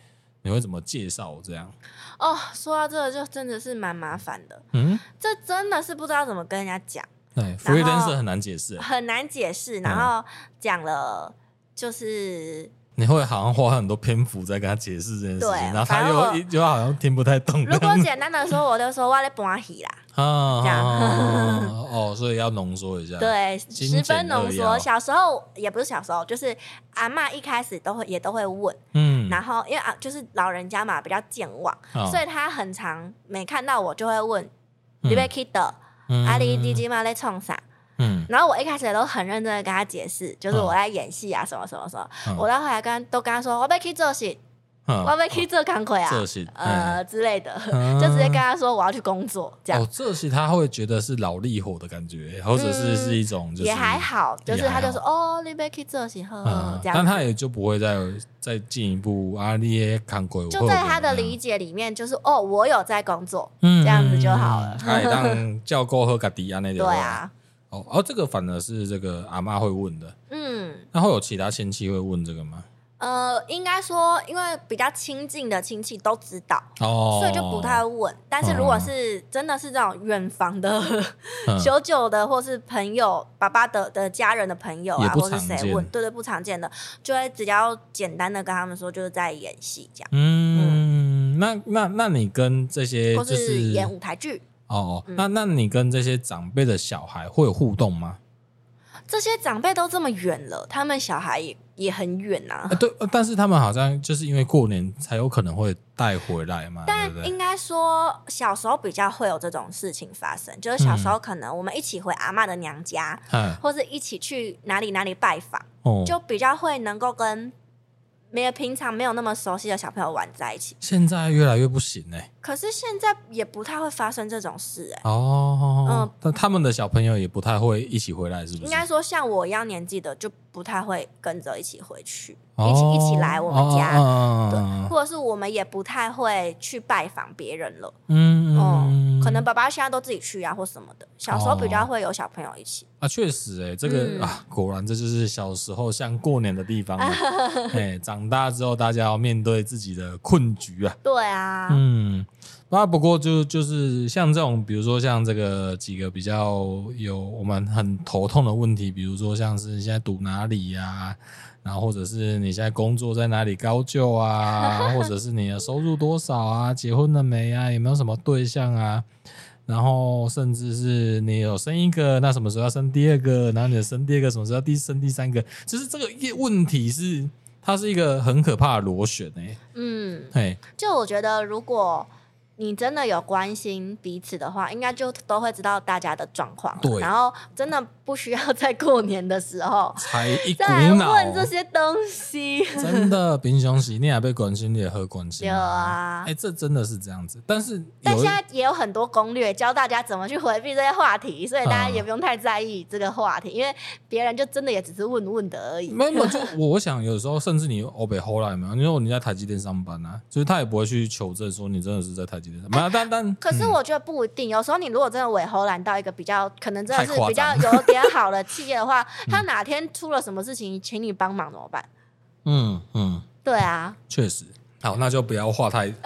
你会怎么介绍这样？哦，说到这个就真的是蛮麻烦的。嗯，这真的是不知道怎么跟人家讲。对，福利真是很难解释，很难解释。然后讲了，就是。你会好像花很多篇幅在跟他解释这件事情，然后他又就好像听不太懂。如果简单的说，我就说我在搬戏啦，(laughs) 啊，这样。哦，所以要浓缩一下，对，十分浓缩。小时候也不是小时候，就是阿嬷一开始都会也都会问，嗯，然后因为啊，就是老人家嘛比较健忘，哦、所以他很常每看到我就会问，你被 kid 的，阿里弟弟妈在创啥？嗯，然后我一开始也都很认真的跟他解释，就是我在演戏啊，什么什么什么。嗯、我到后来跟都 (laughs) 跟他说，我要去做戏，嗯、我要去做工课啊，呃之类的，嗯、就直接跟他说我要去工作。这样。哦，做戏他会觉得是劳力活的感觉，或者是是一种、就是嗯、也还好，就是他就说哦，你要去做戏，呵呵这样。但他也就不会再再进一步啊，你也看过，就在他的理解里面，就是哦，我有在工作，嗯，这样子就好了。(laughs) 他也当 (laughs) 教过和家底啊那种。对啊。哦，而这个反而是这个阿妈会问的，嗯，那会有其他亲戚会问这个吗？呃，应该说，因为比较亲近的亲戚都知道，哦，所以就不太问。但是如果是真的是这种远房的、(laughs) 久久的，或是朋友、爸爸的的家人的朋友啊，或是谁问，对对，不常见的，就会比较简单的跟他们说，就是在演戏这样。嗯，那那那你跟这些或是演舞台剧。哦，那那你跟这些长辈的小孩会有互动吗？这些长辈都这么远了，他们小孩也也很远呐、啊。对，但是他们好像就是因为过年才有可能会带回来嘛。但应该说小时候比较会有这种事情发生，就是小时候可能我们一起回阿妈的娘家，嗯、或者一起去哪里哪里拜访，哦、就比较会能够跟。没有平常没有那么熟悉的小朋友玩在一起，现在越来越不行哎。可是现在也不太会发生这种事哎。哦，嗯，但他们的小朋友也不太会一起回来，是不是？应该说像我一样年纪的就不太会跟着一起回去，一起一起来我们家，对，或者是我们也不太会去拜访别人了。嗯嗯，可能爸爸现在都自己去啊，或什么的。小时候比较会有小朋友一起。啊，确实哎，这个啊，果然这就是小时候像过年的地方。(laughs) 哎，长。长大之后，大家要面对自己的困局啊。对啊，嗯，那不过就就是像这种，比如说像这个几个比较有我们很头痛的问题，比如说像是现在堵哪里呀、啊，然后或者是你现在工作在哪里高就啊，或者是你的收入多少啊，结婚了没啊，有没有什么对象啊，然后甚至是你有生一个，那什么时候要生第二个，然后你生第二个什么时候要第生第三个，就是这个一问题是。它是一个很可怕的螺旋诶、欸，嗯，嘿，就我觉得如果。你真的有关心彼此的话，应该就都会知道大家的状况。对，然后真的不需要在过年的时候才一股脑问这些东西。真的，平常时你也被关心，你也喝关心。有啊，哎、欸，这真的是这样子。但是，但现在也有很多攻略教大家怎么去回避这些话题，所以大家也不用太在意这个话题，嗯、因为别人就真的也只是问问的而已。没有，就我想有时候甚至你欧北后来嘛，你说你在台积电上班啊，所以他也不会去求证说你真的是在台。(laughs) 没有，但但可是我觉得不一定。有时候你如果真的尾喉来到一个比较可能真的是比较有点好的企业的话，他哪天出了什么事情，请你帮忙怎么办？嗯嗯，对啊，确实。好，那就不要画太。(laughs)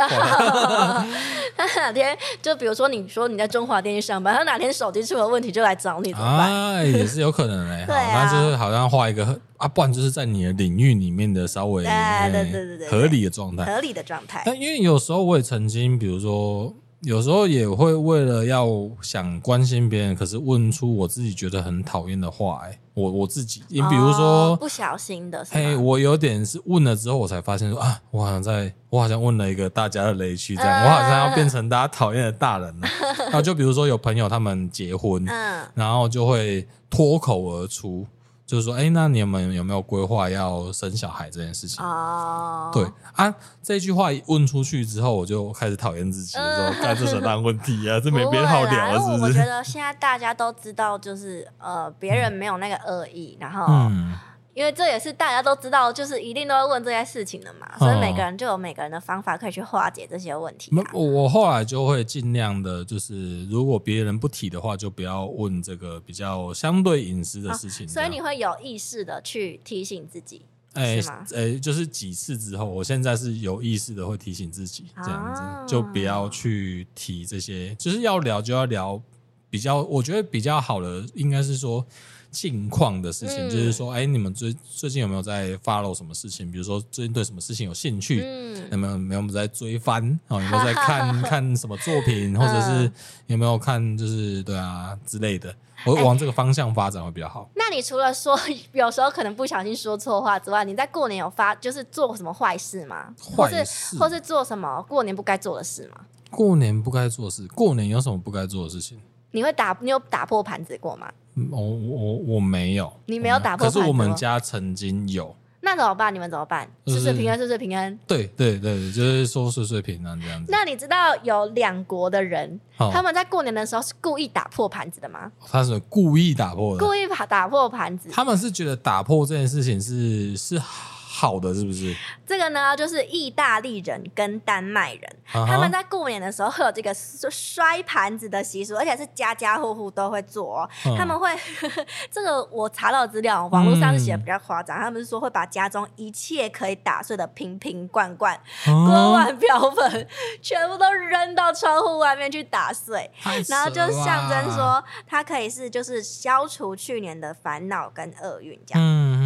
他哪天就比如说你说你在中华电信上班，他哪天手机出了问题就来找你怎么办？哎，也是有可能哎。(laughs) 对啊，那就是好像画一个啊，不然就是在你的领域里面的稍微对对对对合理的状态，合理的状态。但因为有时候我也曾经，比如说。有时候也会为了要想关心别人，可是问出我自己觉得很讨厌的话，哎，我我自己，你比如说、哦、不小心的，嘿，我有点是问了之后，我才发现说啊，我好像在，我好像问了一个大家的雷区，这样，呃、我好像要变成大家讨厌的大人了。(laughs) 然后就比如说有朋友他们结婚，嗯，然后就会脱口而出。就是说，哎、欸，那你们有没有规划要生小孩这件事情？哦，对啊，这句话一问出去之后，我就开始讨厌自己，说，干这什么烂问题啊？(laughs) 这没别人好聊，是不是？我觉得现在大家都知道，就是呃，别人没有那个恶意，然后。嗯因为这也是大家都知道，就是一定都会问这些事情的嘛，所以每个人就有每个人的方法可以去化解这些问题啊。我我后来就会尽量的，就是如果别人不提的话，就不要问这个比较相对隐私的事情。啊，所以你会有意识的去提醒自己，哎，哎，就是几次之后，我现在是有意识的会提醒自己，这样子就不要去提这些，就是要聊就要聊比较，我觉得比较好的应该是说。近况的事情，嗯、就是说，哎，你们最最近有没有在 follow 什么事情？比如说最近对什么事情有兴趣？嗯，有没有有没有在追番？哦，(laughs) 有没有在看看什么作品，或者是有没有看就是对啊之类的？我往这个方向发展会比较好。欸、那你除了说有时候可能不小心说错话之外，你在过年有发就是做什么坏事吗？坏事，或是做什么过年不该做的事吗？过年不该做的事，过年有什么不该做的事情？你会打，你有打破盘子过吗？我我我没有，你没有打破，可是我们家曾经有。那怎么办？你们怎么办？岁岁平安，岁岁平安。对对对，就是说岁岁平安这样子。那你知道有两国的人，他们在过年的时候是故意打破盘子的吗？他是故意打破的，故意打打破盘子。他们是觉得打破这件事情是是。好的，是不是？这个呢，就是意大利人跟丹麦人，uh huh. 他们在过年的时候会有这个摔盘子的习俗，而且是家家户户都会做哦。Uh. 他们会呵呵，(laughs) 这个我查到资料，网络上是写的比较夸张。嗯、他们是说会把家中一切可以打碎的瓶瓶罐罐、锅碗瓢盆，全部都扔到窗户外面去打碎，然后就象征说它可以是就是消除去年的烦恼跟厄运这样。嗯。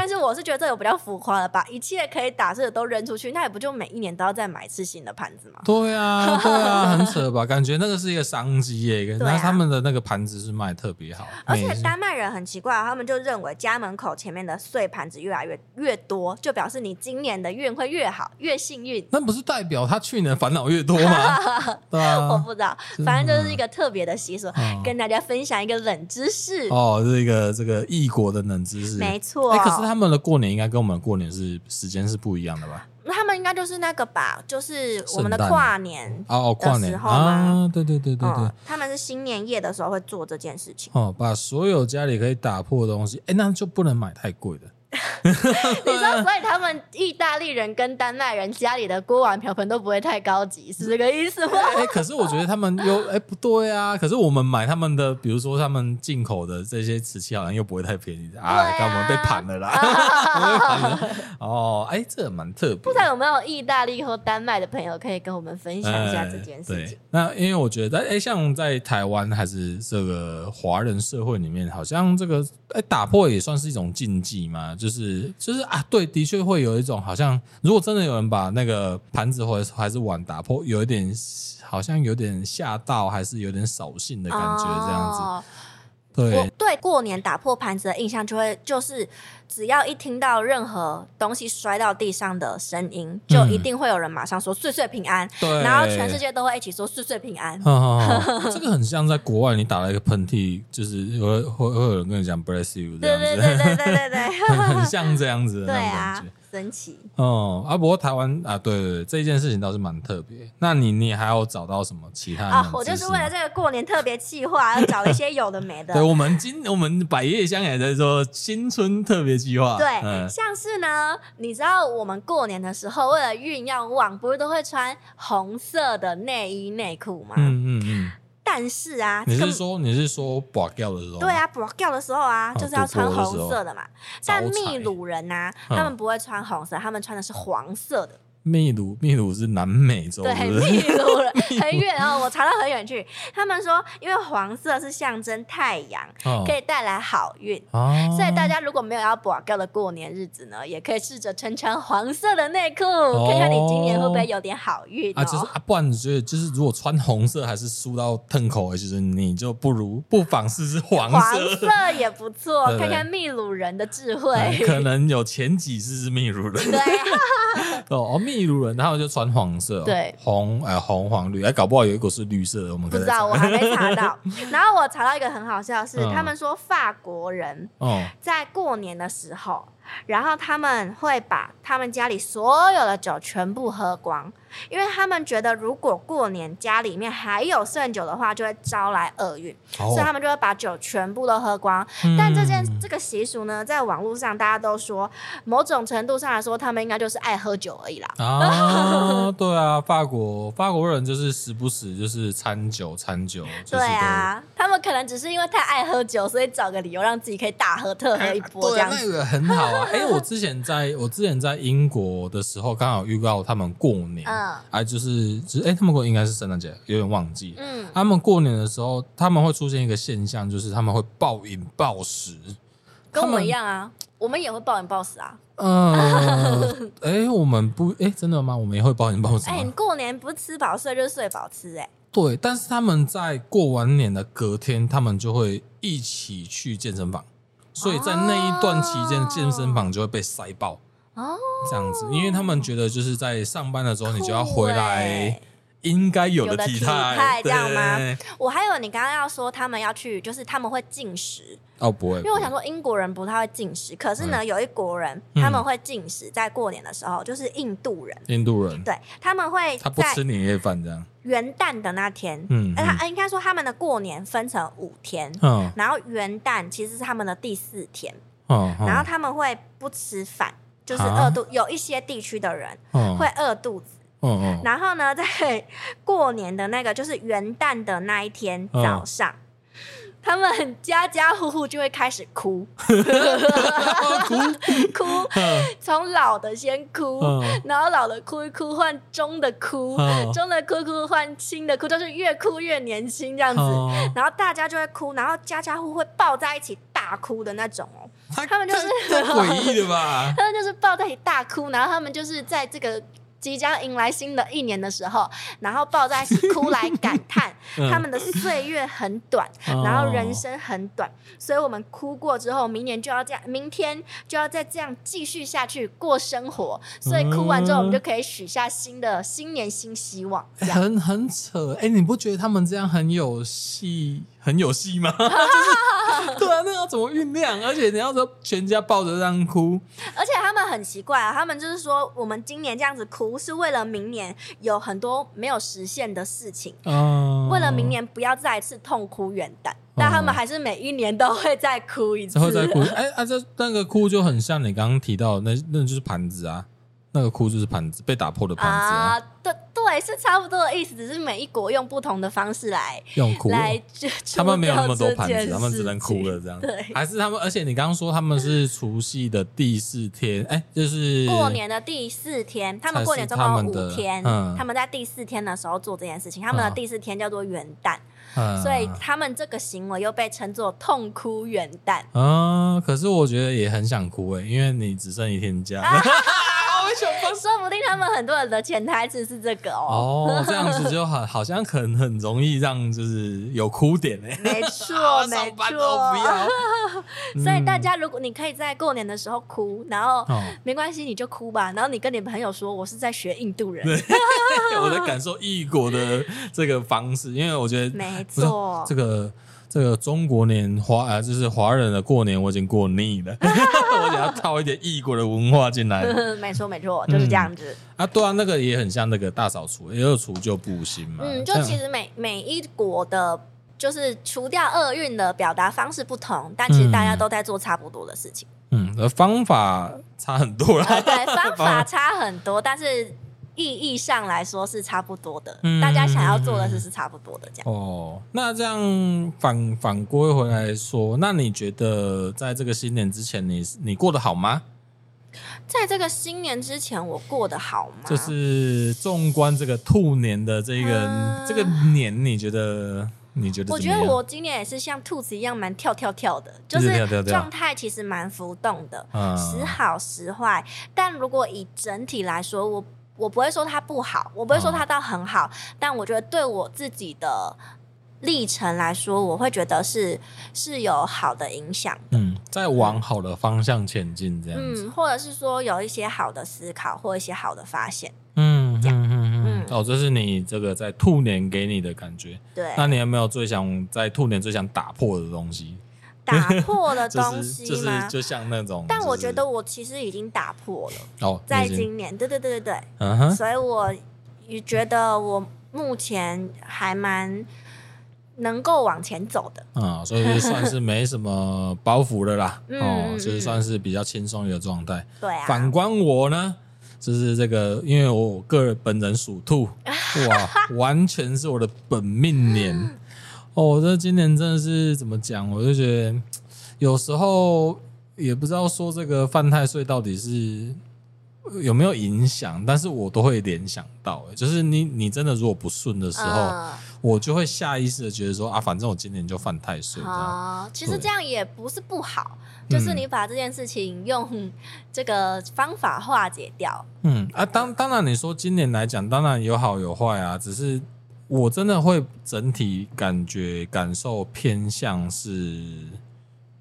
但是我是觉得这有比较浮夸了，把一切可以打碎的都扔出去，那也不就每一年都要再买一次新的盘子吗？对啊，(laughs) 对啊，很扯吧？感觉那个是一个商机耶。那、啊、他们的那个盘子是卖特别好，而且丹麦人很奇怪，他们就认为家门口前面的碎盘子越来越越多，就表示你今年的运会越好，越幸运。那不是代表他去年烦恼越多吗？(laughs) 对啊，我不知道，反正就是一个特别的习俗，哦、跟大家分享一个冷知识哦，这个这个异国的冷知识，没错。哎，可是他们的过年应该跟我们过年是时间是不一样的吧？他们应该就是那个吧，就是我们的跨年哦，跨年。啊，对对对对对、嗯，他们是新年夜的时候会做这件事情。哦，把所有家里可以打破的东西，哎，那就不能买太贵的。你说，(laughs) 所以他们意大利人跟丹麦人家里的锅碗瓢盆都不会太高级，是这个意思吗？哎、欸，可是我觉得他们又哎、欸、不对啊！可是我们买他们的，比如说他们进口的这些瓷器，好像又不会太便宜啊！刚我们被盘了啦！(laughs) 被盘了哦，哎、欸，这蛮特别。不知道有没有意大利或丹麦的朋友可以跟我们分享一下这件事情？欸、那因为我觉得，哎、欸，像在台湾还是这个华人社会里面，好像这个哎、欸、打破也算是一种禁忌嘛。就是就是啊，对，的确会有一种好像，如果真的有人把那个盘子或者还是碗打破，有一点好像有点吓到，还是有点扫兴的感觉，这样子。对，对，过年打破盘子的印象就会就是，只要一听到任何东西摔到地上的声音，就一定会有人马上说“岁岁平安”，对，然后全世界都会一起说“岁岁平安”。(laughs) (laughs) 这个很像在国外，你打了一个喷嚏，就是会会会有人跟你讲 “bless you” 这样子，对对对对对对对，(laughs) 很像这样子的那种感觉。神奇哦、嗯！啊，不过台湾啊，对对对，这件事情倒是蛮特别。那你你还有找到什么其他？啊，我就是为了这个过年特别计划，要找一些有的没的。(laughs) 对，我们今我们百叶香也在说新春特别计划。对，嗯、像是呢，你知道我们过年的时候，为了运要旺，不是都会穿红色的内衣内裤吗？嗯嗯嗯。嗯但是啊，你是说你是说拔掉的时候？对啊，拔掉的时候啊，就是要穿红色的嘛。但秘鲁人呐，他们不会穿红色，他们穿的是黄色的。秘鲁，秘鲁是南美洲，对，秘鲁人 (laughs) 很远哦，我查到很远去。他们说，因为黄色是象征太阳，可以带来好运，所以大家如果没有要拔掉的过年日子呢，也可以试着穿穿黄色的内裤，看看你今年会不会有点好运啊。就是啊，不然你觉得就是如果穿红色还是输到痛口，其实你就不如不妨试试黄色，黄色也不错，看看秘鲁人的智慧，可能有前几次是秘鲁人，对，(laughs) 哦。秘鲁人，他们就穿黄色，对，红哎、呃、红黄绿，哎，搞不好有一股是绿色的，我们不知道，我还没查到。(laughs) 然后我查到一个很好笑是，嗯、他们说法国人在过年的时候，嗯、然后他们会把他们家里所有的酒全部喝光。因为他们觉得，如果过年家里面还有剩酒的话，就会招来厄运，哦、所以他们就会把酒全部都喝光。嗯、但这件这个习俗呢，在网络上大家都说，某种程度上来说，他们应该就是爱喝酒而已啦。啊，(laughs) 对啊，法国法国人就是时不时就是掺酒掺酒。就是、对啊，他们可能只是因为太爱喝酒，所以找个理由让自己可以大喝特喝一波这样子。对，那个很好啊，(laughs) 哎、欸，我之前在我之前在英国的时候，刚好遇到他们过年，嗯，哎，就是就是，哎、欸，他们过应该是圣诞节，有点忘记，嗯，他们过年的时候，他们会出现一个现象，就是他们会暴饮暴食，跟我们一样啊，我们也会暴饮暴食啊，嗯、呃，哎、欸，我们不，哎、欸，真的吗？我们也会暴饮暴食，哎、欸，你过年不是吃饱睡就是睡饱吃、欸，哎。对，但是他们在过完年的隔天，他们就会一起去健身房，所以在那一段期间，健身房就会被塞爆哦，这样子，因为他们觉得就是在上班的时候，你就要回来。应该有的体态，这样吗？我还有你刚刚要说他们要去，就是他们会进食。哦，不会，因为我想说英国人不太会进食，可是呢，有一国人他们会进食，在过年的时候，就是印度人，印度人。对，他们会他不吃年夜饭这样，元旦的那天，嗯，他应该说他们的过年分成五天，嗯，然后元旦其实是他们的第四天，嗯，然后他们会不吃饭，就是饿肚，有一些地区的人会饿肚子。嗯嗯，然后呢，在过年的那个就是元旦的那一天早上，嗯、他们家家户户就会开始哭，(laughs) 哭？(laughs) 哭，从老的先哭，嗯、然后老的哭一哭，换中的哭，嗯、中的哭哭换新的哭，就是越哭越年轻这样子。嗯、然后大家就会哭，然后家家户户会抱在一起大哭的那种哦。他，他们就是太诡异了吧？(laughs) 他们就是抱在一起大哭，然后他们就是在这个。即将迎来新的一年的时候，然后抱在一起哭来 (laughs) 感叹他们的岁月很短，然后人生很短，所以我们哭过之后，明年就要这样，明天就要再这样继续下去过生活，所以哭完之后，我们就可以许下新的新年新希望。很很扯，哎，你不觉得他们这样很有戏？很有戏吗？就 (laughs) 是对啊，那要怎么酝酿？而且你要说全家抱着这样哭，而且他们很奇怪啊，他们就是说，我们今年这样子哭是为了明年有很多没有实现的事情，嗯，为了明年不要再一次痛哭元旦，但他们还是每一年都会再哭一次，会再哭。(laughs) 哎啊，这那个哭就很像你刚刚提到的那那就是盘子啊。那个哭就是盘子被打破的盘子啊，啊，对对，是差不多的意思，只是每一国用不同的方式来用哭来。他们没有那么多盘子，他们只能哭了这样。对，还是他们，而且你刚刚说他们是除夕的第四天，哎，就是过年的第四天，他们过年总共五天，嗯，他们在第四天的时候做这件事情，他们的第四天叫做元旦，嗯，所以他们这个行为又被称作痛哭元旦。嗯，可是我觉得也很想哭哎，因为你只剩一天假。(laughs) (laughs) 说不定他们很多人的潜台词是这个哦。哦，这样子 (laughs) 就好，好像可能很容易让就是有哭点哎。没错，(laughs) 没错。不要。所以大家，如果你可以在过年的时候哭，然后没关系，你就哭吧。然后你跟你朋友说，我是在学印度人，(laughs) 我在感受异国的这个方式，因为我觉得没错，这个。这个中国年华啊，就是华人的过年，我已经过腻了。(laughs) 我想要套一点异国的文化进来。(laughs) 没错，没错，就是这样子。嗯、啊，对啊，那个也很像那个大扫除，也有除旧布新嘛。嗯，就其实每每一国的，就是除掉厄运的表达方式不同，但其实大家都在做差不多的事情。嗯，而方法差很多啦。呃、对，方法 (laughs) 差很多，但是。意义上来说是差不多的，嗯、大家想要做的事是差不多的这样。哦，那这样反反归回来说，那你觉得在这个新年之前你，你你过得好吗？在这个新年之前，我过得好吗？就是纵观这个兔年的这个、嗯、这个年，你觉得你觉得？我觉得我今年也是像兔子一样蛮跳跳跳的，就是状态其实蛮浮动的，嗯、时好时坏。但如果以整体来说，我。我不会说它不好，我不会说它到很好，哦、但我觉得对我自己的历程来说，我会觉得是是有好的影响的。嗯，在往好的方向前进，这样子。嗯，或者是说有一些好的思考或一些好的发现。嗯，这样，嗯嗯嗯。哦，这是你这个在兔年给你的感觉。对。那你有没有最想在兔年最想打破的东西？打破的 (laughs) 东西吗？就是就是、就像那种，但我觉得我其实已经打破了。哦，在今年，对对对对对，嗯哼，所以我也觉得我目前还蛮能够往前走的。啊、嗯，所以算是没什么包袱的啦。(laughs) 哦，就是算是比较轻松一个状态。对啊。反观我呢，就是这个，因为我个人本人属兔，(laughs) 哇，完全是我的本命年。哦，我这今年真的是怎么讲？我就觉得有时候也不知道说这个犯太岁到底是有没有影响，但是我都会联想到，就是你你真的如果不顺的时候，嗯、我就会下意识的觉得说啊，反正我今年就犯太岁。哦，其实这样也不是不好，就是你把这件事情用这个方法化解掉。嗯啊，当当然你说今年来讲，当然有好有坏啊，只是我真的会整体感觉感受偏向是。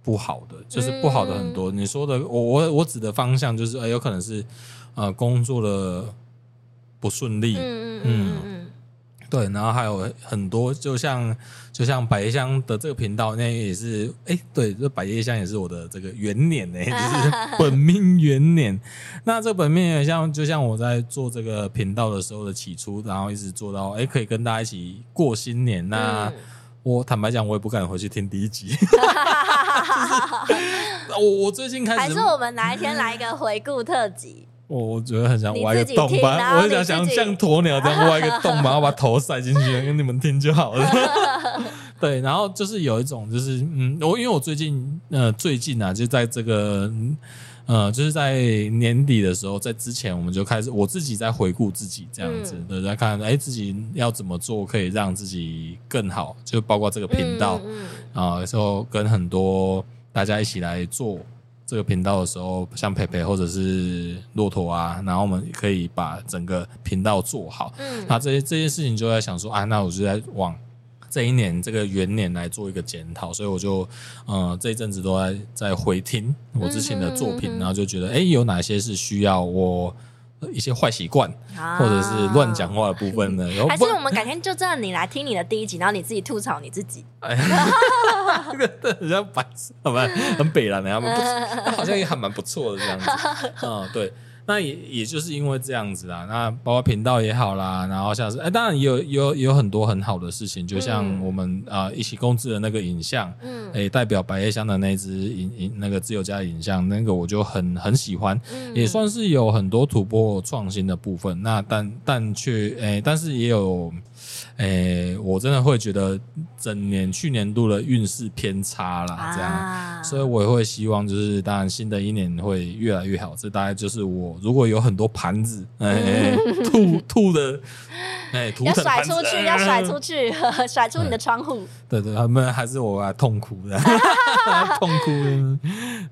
不好的就是不好的很多，嗯、你说的我我我指的方向就是，呃，有可能是呃工作的不顺利，嗯。嗯嗯，嗯对，然后还有很多，就像就像百叶香的这个频道，那也是，哎、欸，对，这百叶香也是我的这个元年呢，就是 (laughs) 本命元年。那这本命元像就像我在做这个频道的时候的起初，然后一直做到，哎、欸，可以跟大家一起过新年。那、嗯、我坦白讲，我也不敢回去听第一集。(laughs) (laughs) 我我最近开始，还是我们哪一天来一个回顾特辑？我我觉得很想挖一个洞吧，我很想想像鸵鸟这样挖一个洞，(laughs) 然后把头塞进去，给你们听就好了。(laughs) 对，然后就是有一种，就是嗯，我因为我最近呃最近啊，就在这个。呃，就是在年底的时候，在之前我们就开始，我自己在回顾自己这样子，嗯、在看，哎，自己要怎么做可以让自己更好，就包括这个频道，嗯嗯、啊，时候跟很多大家一起来做这个频道的时候，像佩佩或者是骆驼啊，然后我们可以把整个频道做好，嗯，那这些这些事情就在想说，啊，那我就在往。这一年这个元年来做一个检讨，所以我就呃这一阵子都在在回听我之前的作品，嗯、哼哼哼然后就觉得哎有哪些是需要我一些坏习惯、啊、或者是乱讲话的部分呢？(laughs) 然后还是我们改天就这样你来听你的第一集，然后你自己吐槽你自己。(laughs) 哎，这个人家白痴好吧，很北蓝的，他们不 (laughs) 好像也还蛮不错的这样子。嗯，对。那也也就是因为这样子啦，那包括频道也好啦，然后像是哎、欸，当然也有有有很多很好的事情，就像我们啊、嗯呃、一起共制的那个影像，嗯，哎、欸，代表百叶箱的那支影影那个自由家的影像，那个我就很很喜欢，嗯、也算是有很多突破创新的部分。那但但却哎、欸，但是也有。哎、欸，我真的会觉得整年去年度的运势偏差啦，这样，啊、所以我也会希望，就是当然新的一年会越来越好。这大概就是我如果有很多盘子，哎、欸，吐 (laughs) 吐的，哎、欸，要甩出去，要甩出去，甩出你的窗户。对对，他们还是我来痛哭的，痛哭。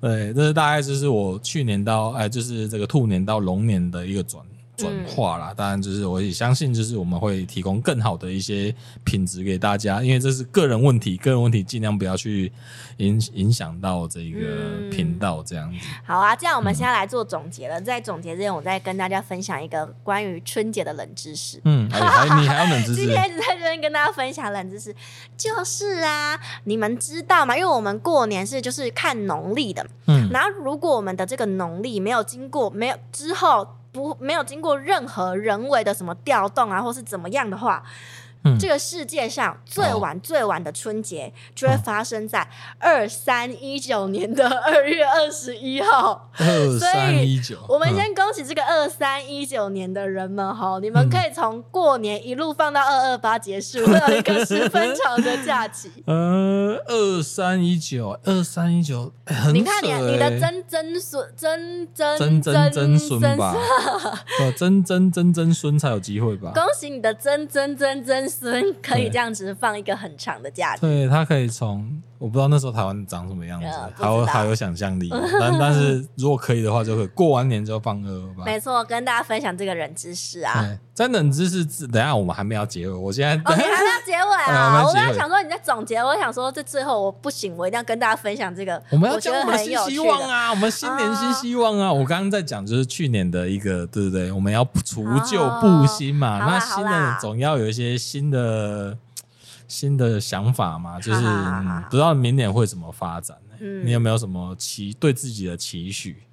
(laughs) 对，这是大概就是我去年到哎，就是这个兔年到龙年的一个转。转化啦，当然就是我也相信，就是我们会提供更好的一些品质给大家，因为这是个人问题，个人问题尽量不要去影影响到这个频道这样子。嗯、好啊，这样我们现在来做总结了，嗯、在总结之前，我再跟大家分享一个关于春节的冷知识。嗯，还你还要冷知识？(laughs) 今天一直在这边跟大家分享冷知识，就是啊，你们知道吗？因为我们过年是就是看农历的，嗯，然后如果我们的这个农历没有经过没有之后。不，没有经过任何人为的什么调动啊，或是怎么样的话。嗯、这个世界上最晚最晚的春节就会发生在二三一九年的二月二十一号。二三一九，我们先恭喜这个二三一九年的人们哈，嗯、你们可以从过年一路放到二二八结束，(laughs) 会有一个十分长的假期。(laughs) 呃，二三一九，二三一九，你看你你的曾曾孙曾曾曾曾曾孙吧，曾曾曾曾孙才有机会吧？恭喜你的曾曾曾曾。孙可以这样子放一个很长的假期，对，他可以从我不知道那时候台湾长什么样子，呃、还有还有想象力，(laughs) 但但是如果可以的话，就可以过完年就放二二八。没错，跟大家分享这个冷知识啊，在冷知识，等下我们还没有结尾，我现在哦，你还没有结尾啊？(laughs) 我刚才想说你在总结，我想说这最后我不行，我一定要跟大家分享这个，我们要讲我们的新希望啊，我们新年新希望啊！我刚刚在讲就是去年的一个，对不对？我们要除旧布新嘛，那新的总要有一些新的。新的想法吗，就是不知道明年会怎么发展呢？嗯，你有没有什么期对自己的期许？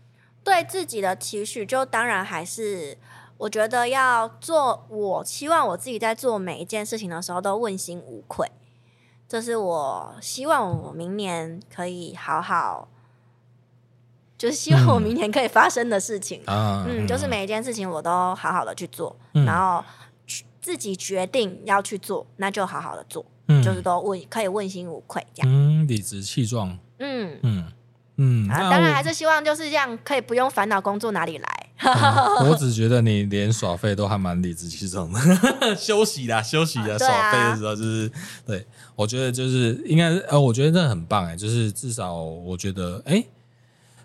对自己的期许，就当然还是我觉得要做。我希望我自己在做每一件事情的时候都问心无愧，这是我希望我明年可以好好，就是希望我明年可以发生的事情。嗯，嗯，就是每一件事情我都好好的去做，嗯，然后。自己决定要去做，那就好好的做，嗯，就是都问可以问心无愧这样，嗯，理直气壮，嗯。嗯，嗯，啊，当然还是希望就是这样，可以不用烦恼工作哪里来。(laughs) 嗯、我只觉得你连耍废都还蛮理直气壮的，(laughs) 休息啦，休息啦，啊、耍废的时候就是对，我觉得就是应该呃，我觉得这很棒哎，就是至少我觉得哎、欸，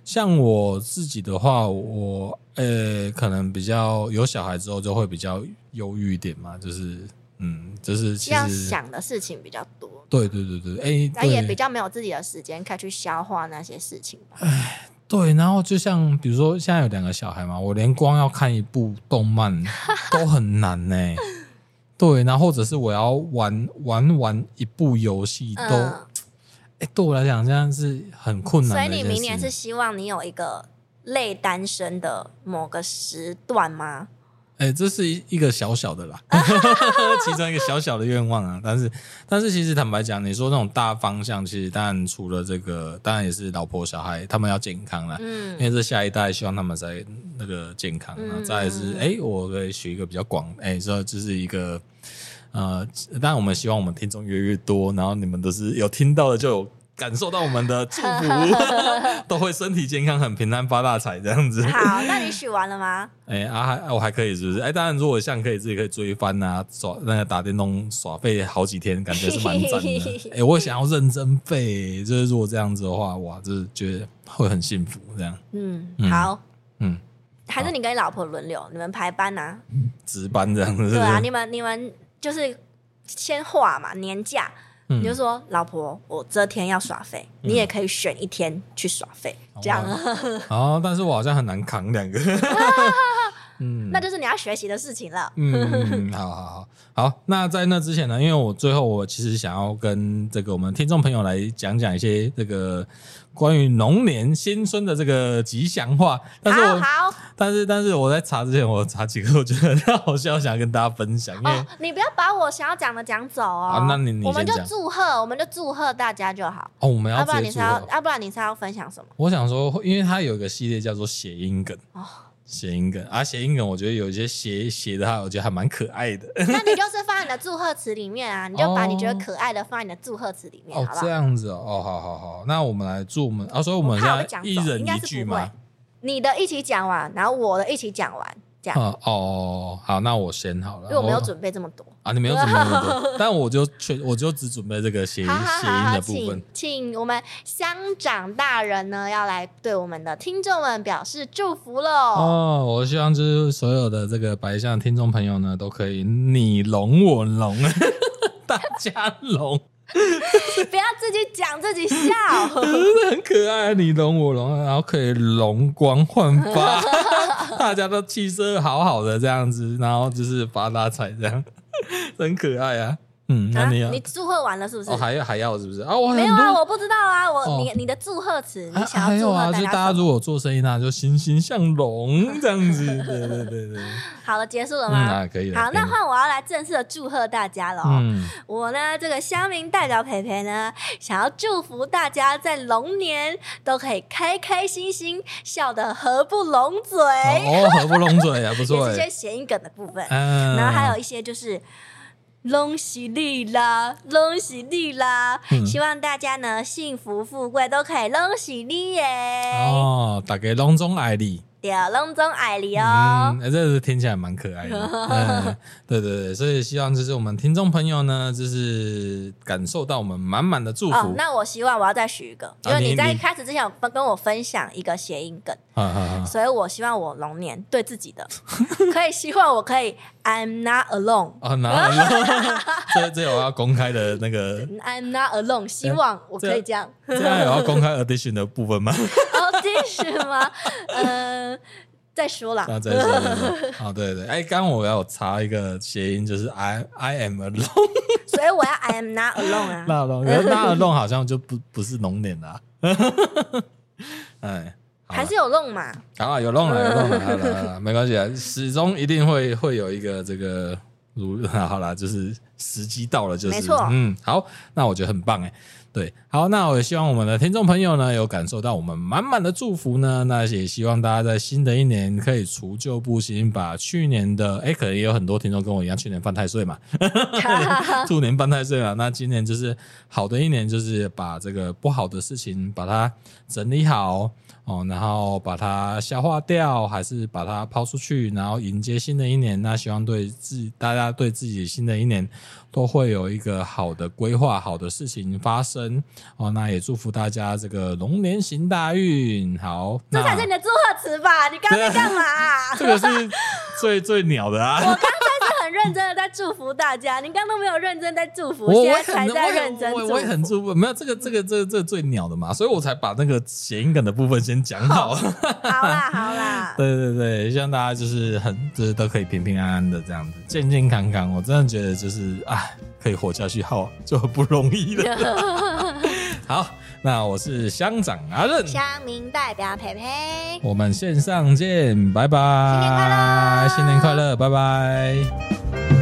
像我自己的话，我呃、欸、可能比较有小孩之后就会比较忧郁一点嘛，就是嗯，就是其实要想的事情比较多。对对对对，哎，但也比较没有自己的时间，可以去消化那些事情。哎，对，然后就像比如说，现在有两个小孩嘛，我连光要看一部动漫都很难呢。(laughs) 对，然后或者是我要玩玩玩一部游戏都，哎、嗯，对我来讲这样是很困难。所以你明年是希望你有一个类单身的某个时段吗？哎、欸，这是一一个小小的啦，(laughs) 其中一个小小的愿望啊。但是，但是其实坦白讲，你说那种大方向，其实当然除了这个，当然也是老婆小孩他们要健康啦。嗯，因为这下一代希望他们在那个健康。嗯，再来是，哎、欸，我可以学一个比较广，哎、欸，说这是一个，呃，当然我们希望我们听众越来越多，然后你们都是有听到的就有。感受到我们的祝福，(laughs) 都会身体健康，很平安，发大财这样子。好，那你许完了吗？(laughs) 哎、欸、啊，还我还可以，是不是？哎、欸，当然，如果像可以自己可以追番啊，耍那个打电动耍废好几天，感觉是蛮赞的。(laughs) 哎、欸，我想要认真废，就是如果这样子的话，哇，就是觉得会很幸福这样。嗯，好，嗯，还是你跟你老婆轮流，你们排班啊？值班这样子。对啊，你们你们就是先画嘛，年假。你就说，老婆，我这天要耍废，你也可以选一天去耍废，嗯、这样。啊，(laughs) 但是我好像很难扛两个。(laughs) 嗯，那就是你要学习的事情了。嗯，好好好好。那在那之前呢，因为我最后我其实想要跟这个我们听众朋友来讲讲一些这个关于龙年新春的这个吉祥话。但是我好，好，但是但是我在查之前，我查几个我觉得很好笑，想要跟大家分享。因为、哦、你不要把我想要讲的讲走哦。啊、那你你，我们就祝贺，我们就祝贺大家就好。哦，我们要，要不然你是要，要不然你是要分享什么？我想说，因为它有一个系列叫做谐音梗哦。谐音梗啊，谐音梗，我觉得有一些写写的话，我觉得还蛮可爱的。那你就是放在你的祝贺词里面啊，(laughs) 你就把你觉得可爱的放在你的祝贺词里面。哦，这样子哦，哦，好好好，那我们来祝我们啊，所以我们现在一人一句嘛，你的一起讲完，然后我的一起讲完。这样哦，哦，好，那我先好了，因为我没有准备这么多啊，你没有准备这么多，(laughs) 但我就全我就只准备这个谐音谐音的部分。请我们乡长大人呢，要来对我们的听众们表示祝福喽。哦，我希望就是所有的这个白象听众朋友呢，都可以你龙我龙，(laughs) 大家龙。(laughs) 不要自己讲自己笑，(laughs) 很可爱，你龙我龙，然后可以容光焕发，(laughs) 大家都气色好好的这样子，然后就是发大财这样，很可爱啊。嗯，那你你祝贺完了是不是？哦，还要还要是不是？啊，我没有啊，我不知道啊，我你你的祝贺词，你想要祝贺大家？就大家如果做生意，那就欣欣向荣这样子。(laughs) 对对对对。好了，结束了吗？可以了。好，那换我要来正式的祝贺大家了。嗯，我呢，这个乡民代表培培呢，想要祝福大家在龙年都可以开开心心，笑得合不拢嘴。哦，合不拢嘴啊，不错。(laughs) 也是些谐音梗的部分，然后还有一些就是。恭喜你啦，拢是你啦！嗯、希望大家呢幸福富贵都可以拢是你耶！哦，大家拢总爱你。对，隆中爱你哦。嗯，这是听起来蛮可爱的。(laughs) 嗯，对对对，所以希望就是我们听众朋友呢，就是感受到我们满满的祝福。哦，那我希望我要再许一个，因为你在开始之前跟我分享一个谐音梗，(laughs) 啊、所以我希望我龙年对自己的 (laughs) 可以希望我可以 I'm not alone。啊，not alone。这这我要公开的那个 I'm not alone，希望我可以这样。这样有要公开 audition 的部分吗？audition 吗？嗯。(laughs) 再说了，再说了。好，(laughs) 对对，哎，刚刚我要查一个谐音，就是 I I am alone，(laughs) 所以我要 I am not alone 啊，not alone，not alone 好像就不不是龙年了，哎，还是有龙嘛？啊，有龙了，有龙了，好了，没关系啊，始终一定会会有一个这个如，好了，就是时机到了，就是没错，嗯，好，那我觉得很棒哎。对，好，那我也希望我们的听众朋友呢，有感受到我们满满的祝福呢。那也希望大家在新的一年可以除旧布新，把去年的哎，可能也有很多听众跟我一样，去年犯太岁嘛，(laughs) 兔年犯太岁嘛。那今年就是好的一年，就是把这个不好的事情把它整理好哦，然后把它消化掉，还是把它抛出去，然后迎接新的一年。那希望对自大家对自己新的一年都会有一个好的规划，好的事情发生。哦，那也祝福大家这个龙年行大运。好，这才是你的祝贺词吧？你刚刚在干嘛、啊？(laughs) 这个是最最鸟的啊！我刚很认真的在祝福大家，你刚刚都没有认真在祝福，我现在才在认真我。我也很祝福，没有这个这个这个这个最鸟的嘛，所以我才把那个谐音梗的部分先讲好。好啦好啦，(laughs) 对对对，希望大家就是很就是都可以平平安安的这样子，健健康康。我真的觉得就是哎。可以活下去，好就很不容易了。好，那我是乡长阿任，乡民代表佩佩，我们线上见，拜拜，新年快乐，新年快乐，拜拜。